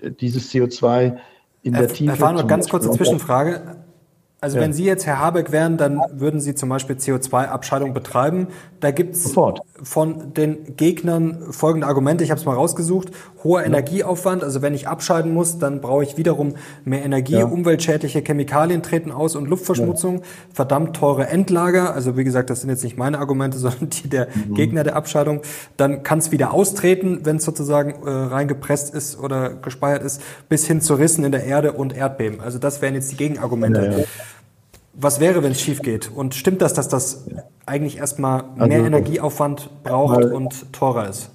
äh, dieses CO2 in der Tiefe. Herr Fahner, ganz kurze Zwischenfrage. Also ja. wenn Sie jetzt Herr Habeck wären, dann würden Sie zum Beispiel CO2-Abscheidung betreiben. Da gibt es von den Gegnern folgende Argumente, ich habe es mal rausgesucht. Hoher ja. Energieaufwand, also wenn ich abscheiden muss, dann brauche ich wiederum mehr Energie, ja. umweltschädliche Chemikalien treten aus und Luftverschmutzung, verdammt teure Endlager, also wie gesagt, das sind jetzt nicht meine Argumente, sondern die der mhm. Gegner der Abscheidung. Dann kann es wieder austreten, wenn es sozusagen äh, reingepresst ist oder gespeichert ist, bis hin zu Rissen in der Erde und Erdbeben. Also das wären jetzt die Gegenargumente. Was wäre, wenn es schief geht? Und stimmt das, dass das eigentlich erstmal mehr also, Energieaufwand braucht und teurer ist?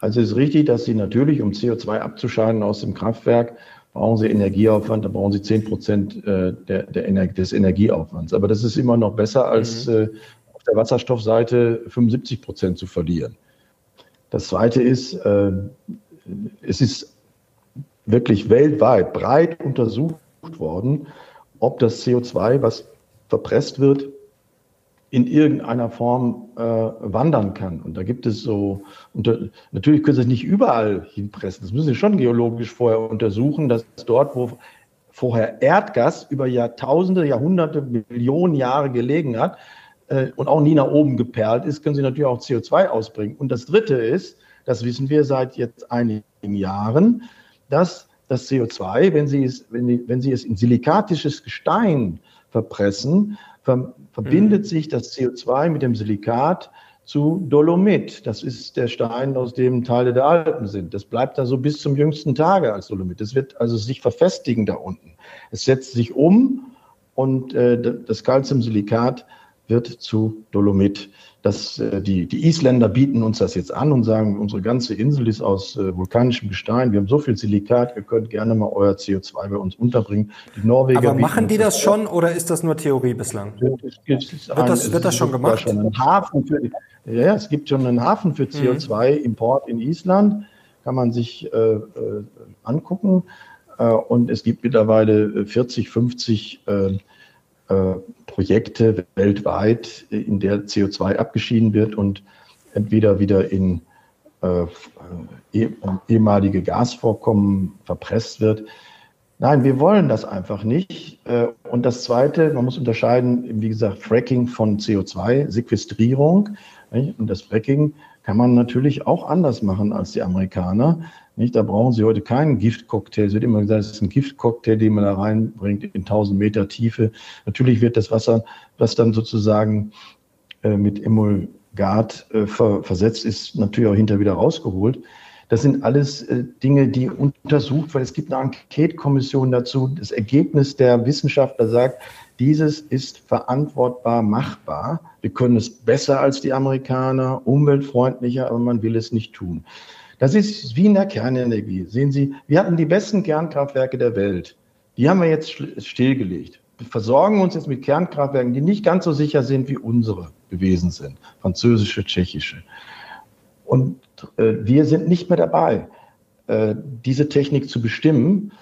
Also es ist richtig, dass Sie natürlich, um CO2 abzuscheiden aus dem Kraftwerk, brauchen Sie Energieaufwand, da brauchen Sie 10 Prozent äh, der, der des Energieaufwands. Aber das ist immer noch besser, als mhm. äh, auf der Wasserstoffseite 75 Prozent zu verlieren. Das Zweite ist, äh, es ist wirklich weltweit breit untersucht worden, ob das CO2, was verpresst wird, in irgendeiner Form äh, wandern kann. Und da gibt es so, unter, natürlich können Sie es nicht überall hinpressen. Das müssen Sie schon geologisch vorher untersuchen, dass dort, wo vorher Erdgas über Jahrtausende, Jahrhunderte, Millionen Jahre gelegen hat äh, und auch nie nach oben geperlt ist, können Sie natürlich auch CO2 ausbringen. Und das Dritte ist, das wissen wir seit jetzt einigen Jahren, dass das CO2, wenn Sie es, wenn, wenn Sie es in silikatisches Gestein verpressen, ver, verbindet mhm. sich das CO2 mit dem Silikat zu Dolomit. Das ist der Stein, aus dem Teile der Alpen sind. Das bleibt da so bis zum jüngsten Tage als Dolomit. Das wird also sich verfestigen da unten. Es setzt sich um und äh, das Calciumsilikat wird zu Dolomit. Das, äh, die, die Isländer bieten uns das jetzt an und sagen, unsere ganze Insel ist aus äh, vulkanischem Gestein. Wir haben so viel Silikat, ihr könnt gerne mal euer CO2 bei uns unterbringen. Die Norweger Aber machen die das, das schon oder ist das nur Theorie bislang? Es, es wird, das, wird das schon gemacht? Schon einen Hafen für, ja, es gibt schon einen Hafen für CO2-Import in Island. Kann man sich äh, äh, angucken. Äh, und es gibt mittlerweile 40, 50 äh, äh, Projekte weltweit, in der CO2 abgeschieden wird und entweder wieder in äh, eh, ehemalige Gasvorkommen verpresst wird. Nein, wir wollen das einfach nicht. Äh, und das Zweite, man muss unterscheiden, wie gesagt, Fracking von CO2, Sequestrierung. Und das Fracking kann man natürlich auch anders machen als die Amerikaner. Nicht? Da brauchen Sie heute keinen Giftcocktail. Es wird immer gesagt, es ist ein Giftcocktail, den man da reinbringt in 1000 Meter Tiefe. Natürlich wird das Wasser, was dann sozusagen äh, mit Emulgat äh, ver versetzt ist, natürlich auch hinterher wieder rausgeholt. Das sind alles äh, Dinge, die untersucht werden. Es gibt eine Enquete-Kommission dazu. Das Ergebnis der Wissenschaftler sagt, dieses ist verantwortbar machbar. Wir können es besser als die Amerikaner, umweltfreundlicher, aber man will es nicht tun. Das ist wie in der Kernenergie. Sehen Sie, wir hatten die besten Kernkraftwerke der Welt. Die haben wir jetzt stillgelegt. Wir versorgen uns jetzt mit Kernkraftwerken, die nicht ganz so sicher sind, wie unsere gewesen sind. Französische, tschechische. Und äh, wir sind nicht mehr dabei, äh, diese Technik zu bestimmen.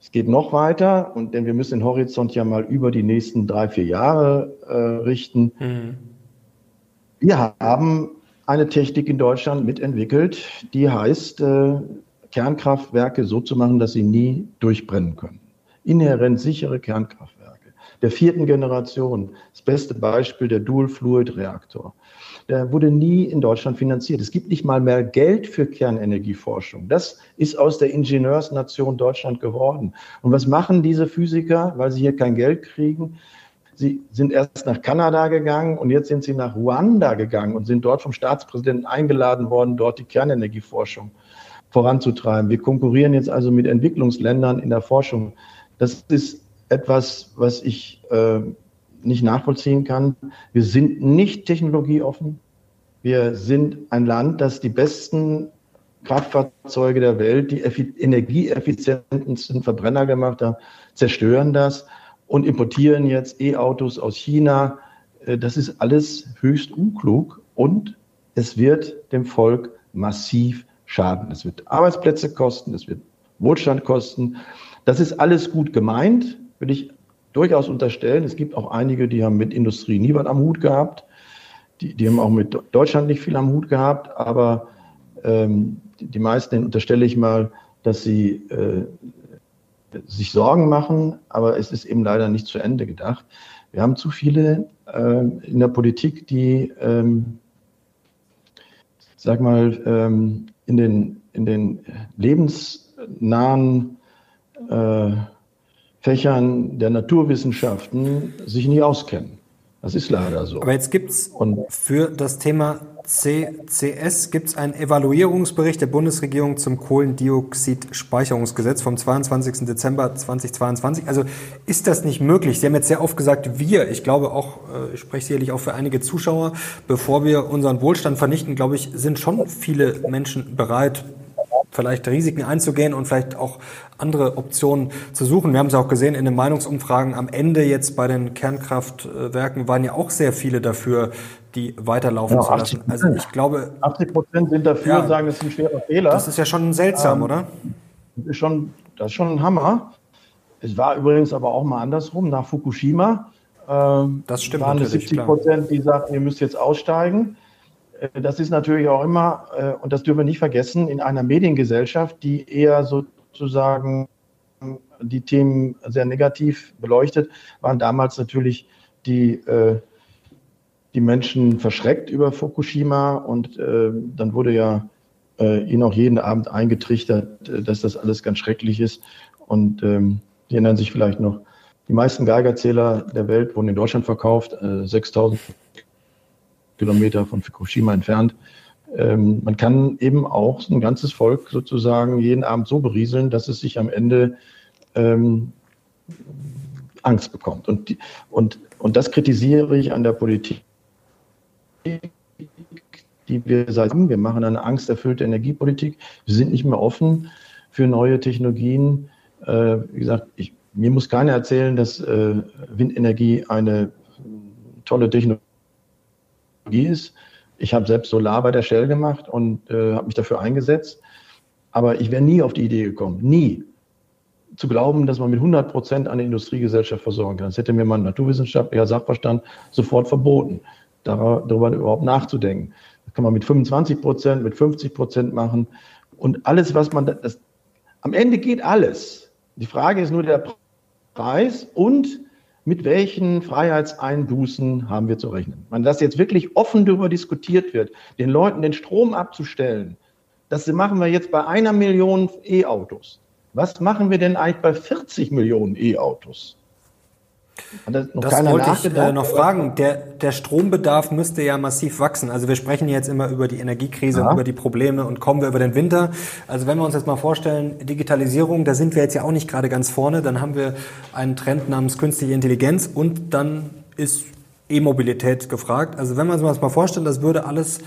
Es geht noch weiter, und denn wir müssen den Horizont ja mal über die nächsten drei, vier Jahre äh, richten. Mhm. Wir haben eine Technik in Deutschland mitentwickelt, die heißt, äh, Kernkraftwerke so zu machen, dass sie nie durchbrennen können. Inhärent sichere Kernkraftwerke. Der vierten Generation, das beste Beispiel, der Dual-Fluid-Reaktor. Der wurde nie in Deutschland finanziert. Es gibt nicht mal mehr Geld für Kernenergieforschung. Das ist aus der Ingenieursnation Deutschland geworden. Und was machen diese Physiker, weil sie hier kein Geld kriegen? Sie sind erst nach Kanada gegangen und jetzt sind sie nach Ruanda gegangen und sind dort vom Staatspräsidenten eingeladen worden, dort die Kernenergieforschung voranzutreiben. Wir konkurrieren jetzt also mit Entwicklungsländern in der Forschung. Das ist etwas, was ich äh, nicht nachvollziehen kann. Wir sind nicht technologieoffen. Wir sind ein Land, das die besten Kraftfahrzeuge der Welt, die energieeffizientesten Verbrenner gemacht haben, zerstören das und importieren jetzt E-Autos aus China. Äh, das ist alles höchst unklug und es wird dem Volk massiv schaden. Es wird Arbeitsplätze kosten, es wird Wohlstand kosten. Das ist alles gut gemeint, würde ich durchaus unterstellen. Es gibt auch einige, die haben mit Industrie nie was am Hut gehabt. Die, die haben auch mit Deutschland nicht viel am Hut gehabt, aber ähm, die meisten unterstelle ich mal, dass sie äh, sich Sorgen machen, aber es ist eben leider nicht zu Ende gedacht. Wir haben zu viele äh, in der Politik, die, ähm, sag mal, ähm, in, den, in den lebensnahen äh, Fächern der Naturwissenschaften sich nie auskennen. Das ist leider so. Aber jetzt gibt es für das Thema CCS gibt es einen Evaluierungsbericht der Bundesregierung zum Kohlendioxidspeicherungsgesetz vom 22. Dezember 2022. Also ist das nicht möglich? Sie haben jetzt sehr oft gesagt, wir, ich glaube auch, äh, ich spreche sicherlich auch für einige Zuschauer, bevor wir unseren Wohlstand vernichten, glaube ich, sind schon viele Menschen bereit, vielleicht Risiken einzugehen und vielleicht auch andere Optionen zu suchen. Wir haben es auch gesehen in den Meinungsumfragen am Ende jetzt bei den Kernkraftwerken waren ja auch sehr viele dafür, die weiterlaufen ja, zu lassen. Also ich glaube. 80 Prozent sind dafür ja, sagen, es ist ein schwerer Fehler. Das ist ja schon seltsam, ähm, oder? Das ist, schon, das ist schon ein Hammer. Es war übrigens aber auch mal andersrum. Nach Fukushima ähm, das stimmt waren es 70 Prozent, die sagten, ihr müsst jetzt aussteigen. Äh, das ist natürlich auch immer, äh, und das dürfen wir nicht vergessen, in einer Mediengesellschaft, die eher sozusagen die Themen sehr negativ beleuchtet, waren damals natürlich die, äh, die Menschen verschreckt über Fukushima und dann wurde ja ihnen auch jeden Abend eingetrichtert, dass das alles ganz schrecklich ist. Und ähm, die erinnern sich vielleicht noch, die meisten Geigerzähler der Welt wurden in Deutschland verkauft, 6000 Kilometer von Fukushima entfernt. Ähm, man kann eben auch ein ganzes Volk sozusagen jeden Abend so berieseln, dass es sich am Ende ähm, Angst bekommt. Und, und, und das kritisiere ich an der Politik, die wir sagen, wir machen eine angsterfüllte Energiepolitik. Wir sind nicht mehr offen für neue Technologien. Äh, wie gesagt, ich, mir muss keiner erzählen, dass äh, Windenergie eine tolle Technologie ist. Ich habe selbst Solar bei der Shell gemacht und äh, habe mich dafür eingesetzt. Aber ich wäre nie auf die Idee gekommen, nie zu glauben, dass man mit 100 Prozent eine Industriegesellschaft versorgen kann. Das hätte mir mein naturwissenschaftlicher Sachverstand sofort verboten, darüber überhaupt nachzudenken. Das kann man mit 25 Prozent, mit 50 Prozent machen. Und alles, was man, das, am Ende geht alles. Die Frage ist nur der Preis und mit welchen Freiheitseinbußen haben wir zu rechnen? Wenn das jetzt wirklich offen darüber diskutiert wird, den Leuten den Strom abzustellen, das machen wir jetzt bei einer Million E-Autos. Was machen wir denn eigentlich bei 40 Millionen E-Autos? Das, das wollte ich äh, noch fragen. Der, der Strombedarf müsste ja massiv wachsen. Also wir sprechen jetzt immer über die Energiekrise ja. und über die Probleme und kommen wir über den Winter. Also wenn wir uns jetzt mal vorstellen, Digitalisierung, da sind wir jetzt ja auch nicht gerade ganz vorne. Dann haben wir einen Trend namens künstliche Intelligenz und dann ist E-Mobilität gefragt. Also wenn wir uns mal vorstellen, das würde alles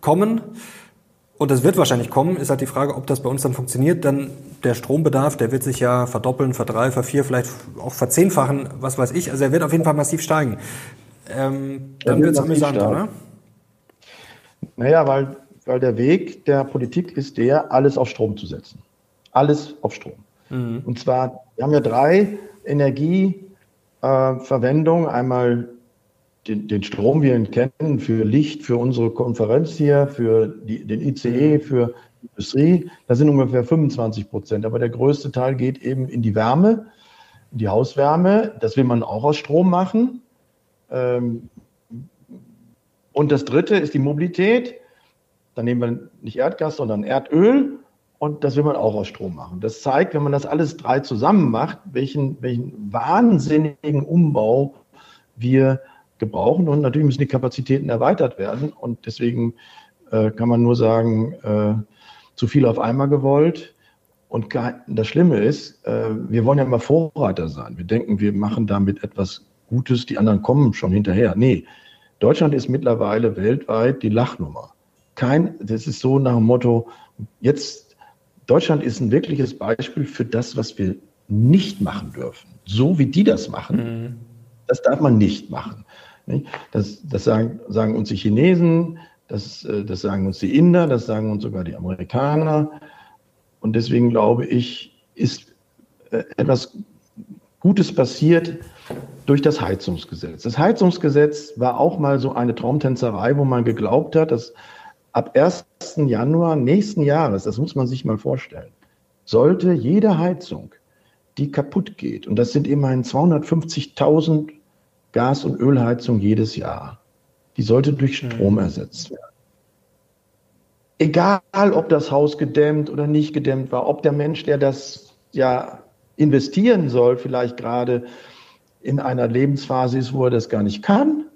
kommen, und das wird wahrscheinlich kommen, ist halt die Frage, ob das bei uns dann funktioniert. Dann der Strombedarf, der wird sich ja verdoppeln, verdrei, vervier, vielleicht auch verzehnfachen, was weiß ich. Also er wird auf jeden Fall massiv steigen. Ähm, dann wird es amüsant, oder? Naja, weil, weil der Weg der Politik ist der, alles auf Strom zu setzen. Alles auf Strom. Mhm. Und zwar, wir haben ja drei Energieverwendungen. Äh, Einmal den, den Strom, wir ihn kennen, für Licht, für unsere Konferenz hier, für die, den ICE, für Industrie, das sind ungefähr 25 Prozent. Aber der größte Teil geht eben in die Wärme, in die Hauswärme. Das will man auch aus Strom machen. Ähm, und das dritte ist die Mobilität. Dann nehmen wir nicht Erdgas, sondern Erdöl. Und das will man auch aus Strom machen. Das zeigt, wenn man das alles drei zusammen macht, welchen, welchen wahnsinnigen Umbau wir gebrauchen. Und natürlich müssen die Kapazitäten erweitert werden. Und deswegen äh, kann man nur sagen, äh, zu viel auf einmal gewollt. Und das Schlimme ist, äh, wir wollen ja immer Vorreiter sein. Wir denken, wir machen damit etwas Gutes, die anderen kommen schon hinterher. Nee, Deutschland ist mittlerweile weltweit die Lachnummer. Kein, das ist so nach dem Motto, jetzt, Deutschland ist ein wirkliches Beispiel für das, was wir nicht machen dürfen. So wie die das machen, mhm. das darf man nicht machen. Das, das sagen, sagen uns die Chinesen, das, äh, das sagen uns die Inder, das sagen uns sogar die Amerikaner. Und deswegen glaube ich, ist äh, etwas Gutes passiert durch das Heizungsgesetz. Das Heizungsgesetz war auch mal so eine Traumtänzerei, wo man geglaubt hat, dass ab 1. Januar nächsten Jahres, das muss man sich mal vorstellen, sollte jede Heizung, die kaputt geht, und das sind immerhin 250.000 Gas- und Ölheizung jedes Jahr. Die sollte durch hm. Strom ersetzt werden. Egal, ob das Haus gedämmt oder nicht gedämmt war, ob der Mensch, der das ja investieren soll, vielleicht gerade in einer Lebensphase ist, wo er das gar nicht kann,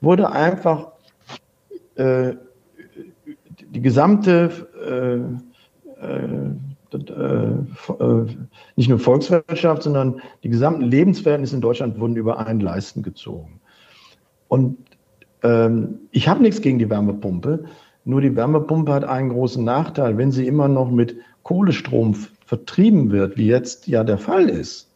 wurde einfach äh, die gesamte äh, äh, äh, äh, nicht nur Volkswirtschaft, sondern die gesamten Lebensverhältnisse in Deutschland wurden über einen Leisten gezogen. Und ähm, ich habe nichts gegen die Wärmepumpe. Nur die Wärmepumpe hat einen großen Nachteil. Wenn sie immer noch mit Kohlestrom vertrieben wird, wie jetzt ja der Fall ist.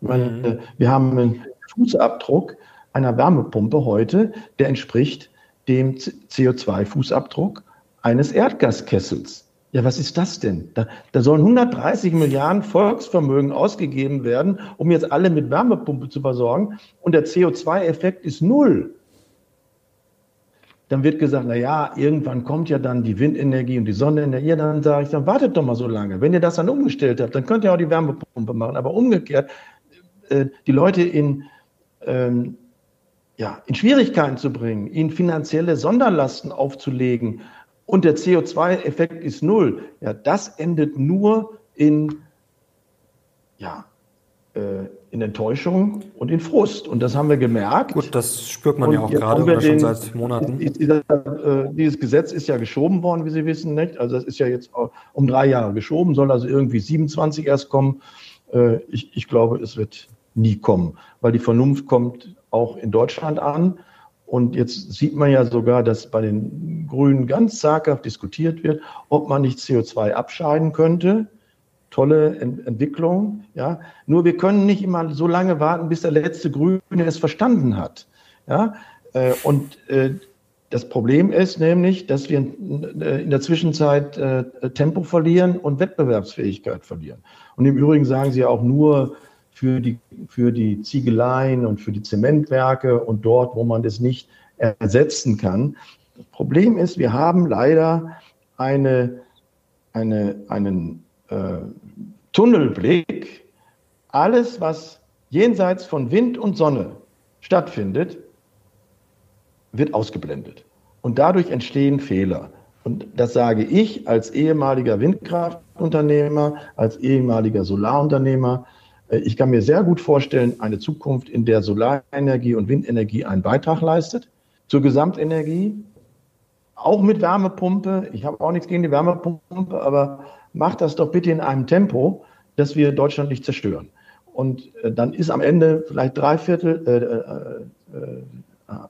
Meine, mhm. wir haben einen Fußabdruck einer Wärmepumpe heute, der entspricht dem CO2-Fußabdruck eines Erdgaskessels. Ja, was ist das denn? Da, da sollen 130 Milliarden Volksvermögen ausgegeben werden, um jetzt alle mit Wärmepumpe zu versorgen. Und der CO2-Effekt ist null. Dann wird gesagt, na ja, irgendwann kommt ja dann die Windenergie und die Sonnenenergie. Ja, dann sage ich, dann wartet doch mal so lange. Wenn ihr das dann umgestellt habt, dann könnt ihr auch die Wärmepumpe machen. Aber umgekehrt, äh, die Leute in, ähm, ja, in Schwierigkeiten zu bringen, ihnen finanzielle Sonderlasten aufzulegen und der CO2-Effekt ist null, ja, das endet nur in, ja, äh, in Enttäuschung und in Frust. Und das haben wir gemerkt. Gut, das spürt man und ja auch gerade oder schon seit Monaten. Dieser, äh, dieses Gesetz ist ja geschoben worden, wie Sie wissen, nicht? Also es ist ja jetzt um drei Jahre geschoben, soll also irgendwie 27 erst kommen. Äh, ich, ich glaube, es wird nie kommen, weil die Vernunft kommt auch in Deutschland an. Und jetzt sieht man ja sogar, dass bei den Grünen ganz zaghaft diskutiert wird, ob man nicht CO2 abscheiden könnte. Tolle Ent Entwicklung, ja. Nur wir können nicht immer so lange warten, bis der letzte Grüne es verstanden hat, ja. Äh, und äh, das Problem ist nämlich, dass wir in der Zwischenzeit äh, Tempo verlieren und Wettbewerbsfähigkeit verlieren. Und im Übrigen sagen Sie auch nur, für die, für die Ziegeleien und für die Zementwerke und dort, wo man das nicht ersetzen kann. Das Problem ist, wir haben leider eine, eine, einen äh, Tunnelblick. Alles, was jenseits von Wind und Sonne stattfindet, wird ausgeblendet. Und dadurch entstehen Fehler. Und das sage ich als ehemaliger Windkraftunternehmer, als ehemaliger Solarunternehmer. Äh, ich kann mir sehr gut vorstellen, eine Zukunft, in der Solarenergie und Windenergie einen Beitrag leistet zur Gesamtenergie, auch mit Wärmepumpe. Ich habe auch nichts gegen die Wärmepumpe, aber macht das doch bitte in einem Tempo, dass wir Deutschland nicht zerstören. Und äh, dann ist am Ende vielleicht drei Viertel, äh, äh, äh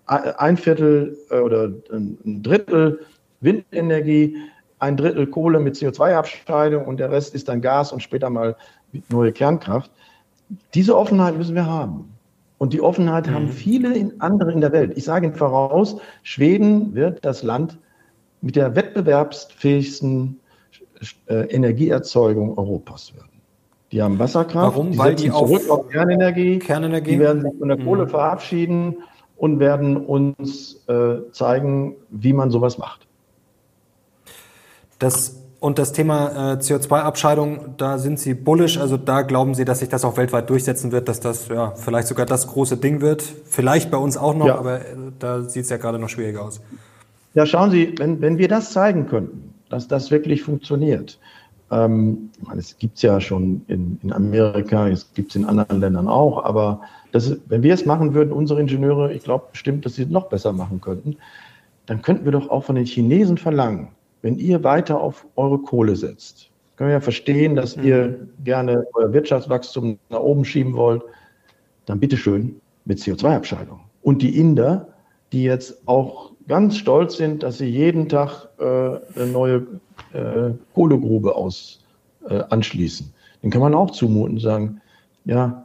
ein Viertel oder ein Drittel Windenergie, ein Drittel Kohle mit CO2-Abscheidung und der Rest ist dann Gas und später mal neue Kernkraft. Diese Offenheit müssen wir haben. Und die Offenheit mhm. haben viele in, andere in der Welt. Ich sage Ihnen voraus, Schweden wird das Land mit der wettbewerbsfähigsten äh, Energieerzeugung Europas werden. Die haben Wasserkraft, Warum? Die Weil die zurück auf Kernenergie, Kernenergie, die werden sich von der Kohle mhm. verabschieden und werden uns äh, zeigen, wie man sowas macht. Das und das Thema äh, CO2-Abscheidung, da sind Sie bullish, also da glauben Sie, dass sich das auch weltweit durchsetzen wird, dass das ja vielleicht sogar das große Ding wird. Vielleicht bei uns auch noch, ja. aber äh, da sieht es ja gerade noch schwieriger aus. Ja, schauen Sie, wenn, wenn wir das zeigen könnten, dass das wirklich funktioniert, ähm, es gibt es ja schon in, in Amerika, es gibt es in anderen Ländern auch, aber das, wenn wir es machen würden, unsere Ingenieure, ich glaube bestimmt, dass sie es noch besser machen könnten, dann könnten wir doch auch von den Chinesen verlangen, wenn ihr weiter auf eure Kohle setzt, können wir ja verstehen, dass mhm. ihr gerne euer Wirtschaftswachstum nach oben schieben wollt, dann bitteschön mit CO2-Abscheidung. Und die Inder, die jetzt auch ganz stolz sind, dass sie jeden Tag äh, eine neue äh, Kohlegrube aus, äh, anschließen. Den kann man auch zumuten und sagen, ja,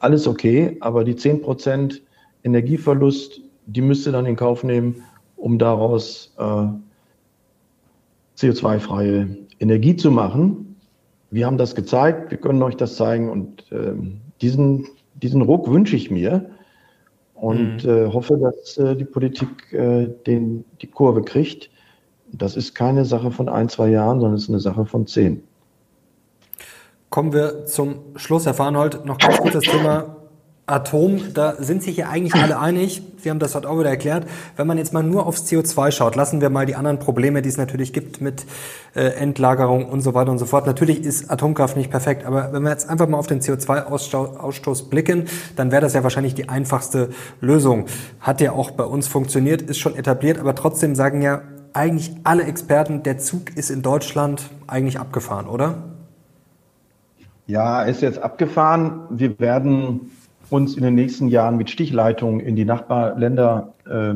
alles okay, aber die 10% Energieverlust, die müsst ihr dann in Kauf nehmen, um daraus äh, CO2-freie Energie zu machen. Wir haben das gezeigt, wir können euch das zeigen und äh, diesen, diesen Ruck wünsche ich mir und mhm. äh, hoffe, dass äh, die Politik äh, den, die Kurve kriegt. Das ist keine Sache von ein, zwei Jahren, sondern es ist eine Sache von zehn. Kommen wir zum Schluss, Herr Farnhold, noch ganz kurz das Thema Atom, da sind sich ja eigentlich alle einig. Sie haben das heute auch wieder erklärt. Wenn man jetzt mal nur aufs CO2 schaut, lassen wir mal die anderen Probleme, die es natürlich gibt mit äh, Endlagerung und so weiter und so fort. Natürlich ist Atomkraft nicht perfekt, aber wenn wir jetzt einfach mal auf den CO2-Ausstoß blicken, dann wäre das ja wahrscheinlich die einfachste Lösung. Hat ja auch bei uns funktioniert, ist schon etabliert, aber trotzdem sagen ja eigentlich alle Experten, der Zug ist in Deutschland eigentlich abgefahren, oder? Ja, ist jetzt abgefahren. Wir werden uns in den nächsten Jahren mit Stichleitungen in die Nachbarländer äh,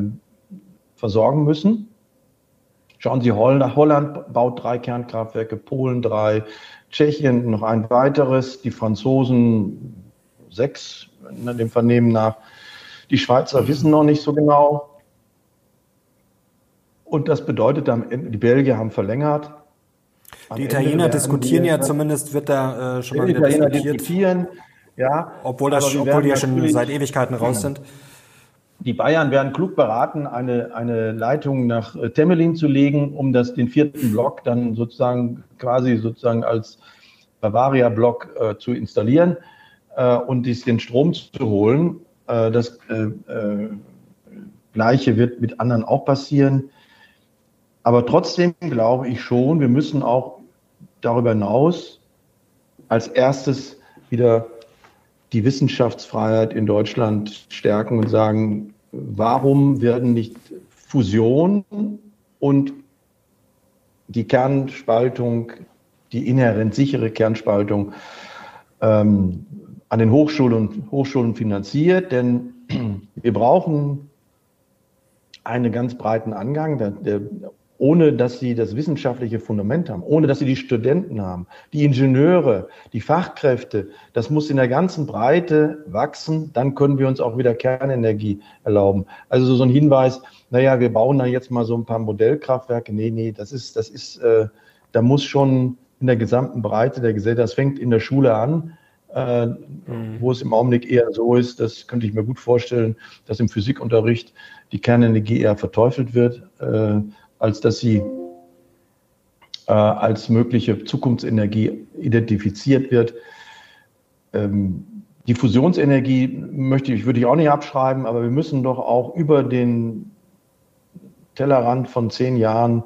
versorgen müssen. Schauen Sie, Holland baut drei Kernkraftwerke, Polen drei, Tschechien noch ein weiteres, die Franzosen sechs, dem Vernehmen nach. Die Schweizer wissen noch nicht so genau. Und das bedeutet die Belgier haben verlängert. Am die Italiener diskutieren ja zumindest, wird da äh, schon mal wieder Italiener diskutiert. diskutieren, ja. Obwohl, das, obwohl die ja schon seit Ewigkeiten raus sind. Die Bayern werden klug beraten, eine, eine Leitung nach äh, Temelin zu legen, um das, den vierten Block dann sozusagen quasi sozusagen als Bavaria-Block äh, zu installieren äh, und dies, den Strom zu holen. Äh, das äh, äh, Gleiche wird mit anderen auch passieren. Aber trotzdem glaube ich schon, wir müssen auch darüber hinaus als erstes wieder die Wissenschaftsfreiheit in Deutschland stärken und sagen, warum werden nicht Fusion und die Kernspaltung, die inhärent sichere Kernspaltung ähm, an den Hochschulen, Hochschulen finanziert? Denn wir brauchen einen ganz breiten Angang. Der, der ohne dass sie das wissenschaftliche Fundament haben, ohne dass sie die Studenten haben, die Ingenieure, die Fachkräfte. Das muss in der ganzen Breite wachsen. Dann können wir uns auch wieder Kernenergie erlauben. Also so ein Hinweis, naja, wir bauen da jetzt mal so ein paar Modellkraftwerke. Nee, nee, das ist, das ist, äh, da muss schon in der gesamten Breite der Gesellschaft, das fängt in der Schule an, äh, mhm. wo es im Augenblick eher so ist, das könnte ich mir gut vorstellen, dass im Physikunterricht die Kernenergie eher verteufelt wird. Äh, als dass sie äh, als mögliche Zukunftsenergie identifiziert wird. Ähm, die Fusionsenergie möchte ich, würde ich auch nicht abschreiben, aber wir müssen doch auch über den Tellerrand von zehn Jahren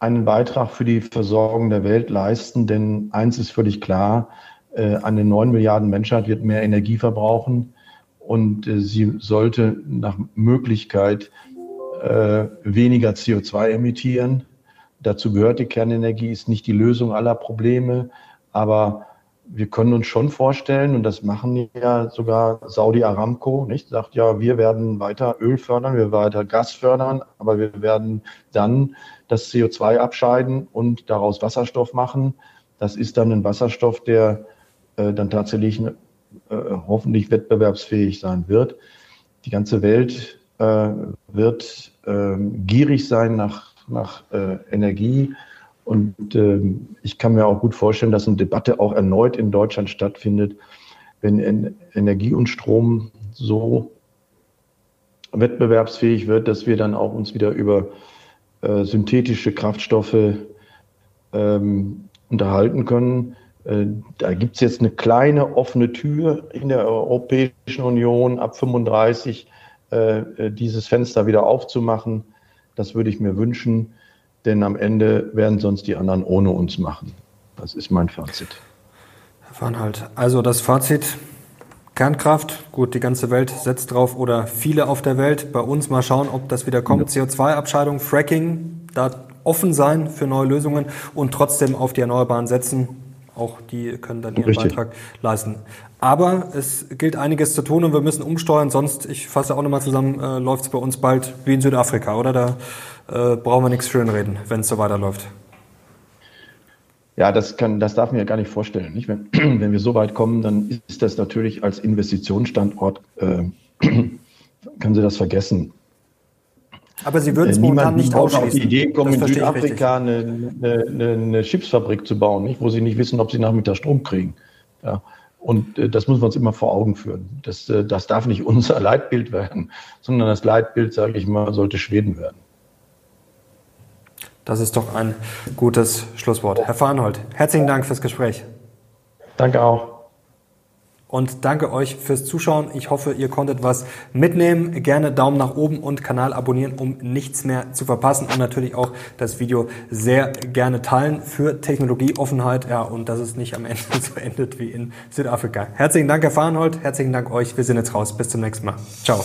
einen Beitrag für die Versorgung der Welt leisten, denn eins ist völlig klar, äh, eine neun Milliarden Menschheit wird mehr Energie verbrauchen und äh, sie sollte nach Möglichkeit äh, weniger CO2 emittieren. Dazu gehört die Kernenergie, ist nicht die Lösung aller Probleme, aber wir können uns schon vorstellen, und das machen ja sogar Saudi Aramco, nicht? Sagt ja, wir werden weiter Öl fördern, wir werden weiter Gas fördern, aber wir werden dann das CO2 abscheiden und daraus Wasserstoff machen. Das ist dann ein Wasserstoff, der äh, dann tatsächlich äh, hoffentlich wettbewerbsfähig sein wird. Die ganze Welt äh, wird ähm, gierig sein nach, nach äh, Energie. Und ähm, ich kann mir auch gut vorstellen, dass eine Debatte auch erneut in Deutschland stattfindet, wenn en Energie und Strom so wettbewerbsfähig wird, dass wir dann auch uns wieder über äh, synthetische Kraftstoffe ähm, unterhalten können. Äh, da gibt es jetzt eine kleine offene Tür in der Europäischen Union ab 35 äh, dieses Fenster wieder aufzumachen. Das würde ich mir wünschen, denn am Ende werden sonst die anderen ohne uns machen. Das ist mein Fazit. Herr Farnhalt, also das Fazit, Kernkraft, gut, die ganze Welt setzt drauf oder viele auf der Welt. Bei uns mal schauen, ob das wieder kommt. Ja. CO2-Abscheidung, Fracking, da offen sein für neue Lösungen und trotzdem auf die Erneuerbaren setzen. Auch die können dann ihren Richtig. Beitrag leisten. Aber es gilt einiges zu tun und wir müssen umsteuern, sonst, ich fasse auch nochmal zusammen, äh, läuft es bei uns bald wie in Südafrika, oder? Da äh, brauchen wir nichts schönreden, wenn es so weiterläuft. Ja, das, kann, das darf man ja gar nicht vorstellen. Nicht? Wenn, wenn wir so weit kommen, dann ist das natürlich als Investitionsstandort, äh, können Sie das vergessen. Aber Sie würden es äh, momentan nicht ausschließen. auf die Idee kommen, in Südafrika eine, eine, eine, Chipsfabrik zu bauen, nicht? wo sie nicht wissen, ob sie Nachmittag Strom kriegen. Ja. Und äh, das müssen wir uns immer vor Augen führen. Das, äh, das darf nicht unser Leitbild werden, sondern das Leitbild, sage ich mal, sollte Schweden werden. Das ist doch ein gutes Schlusswort. Herr Farnhold, herzlichen Dank fürs Gespräch. Danke auch. Und danke euch fürs Zuschauen. Ich hoffe, ihr konntet was mitnehmen. Gerne Daumen nach oben und Kanal abonnieren, um nichts mehr zu verpassen. Und natürlich auch das Video sehr gerne teilen für Technologieoffenheit. Ja, und dass es nicht am Ende so endet wie in Südafrika. Herzlichen Dank, Herr Fahrenhold. Herzlichen Dank euch. Wir sind jetzt raus. Bis zum nächsten Mal. Ciao.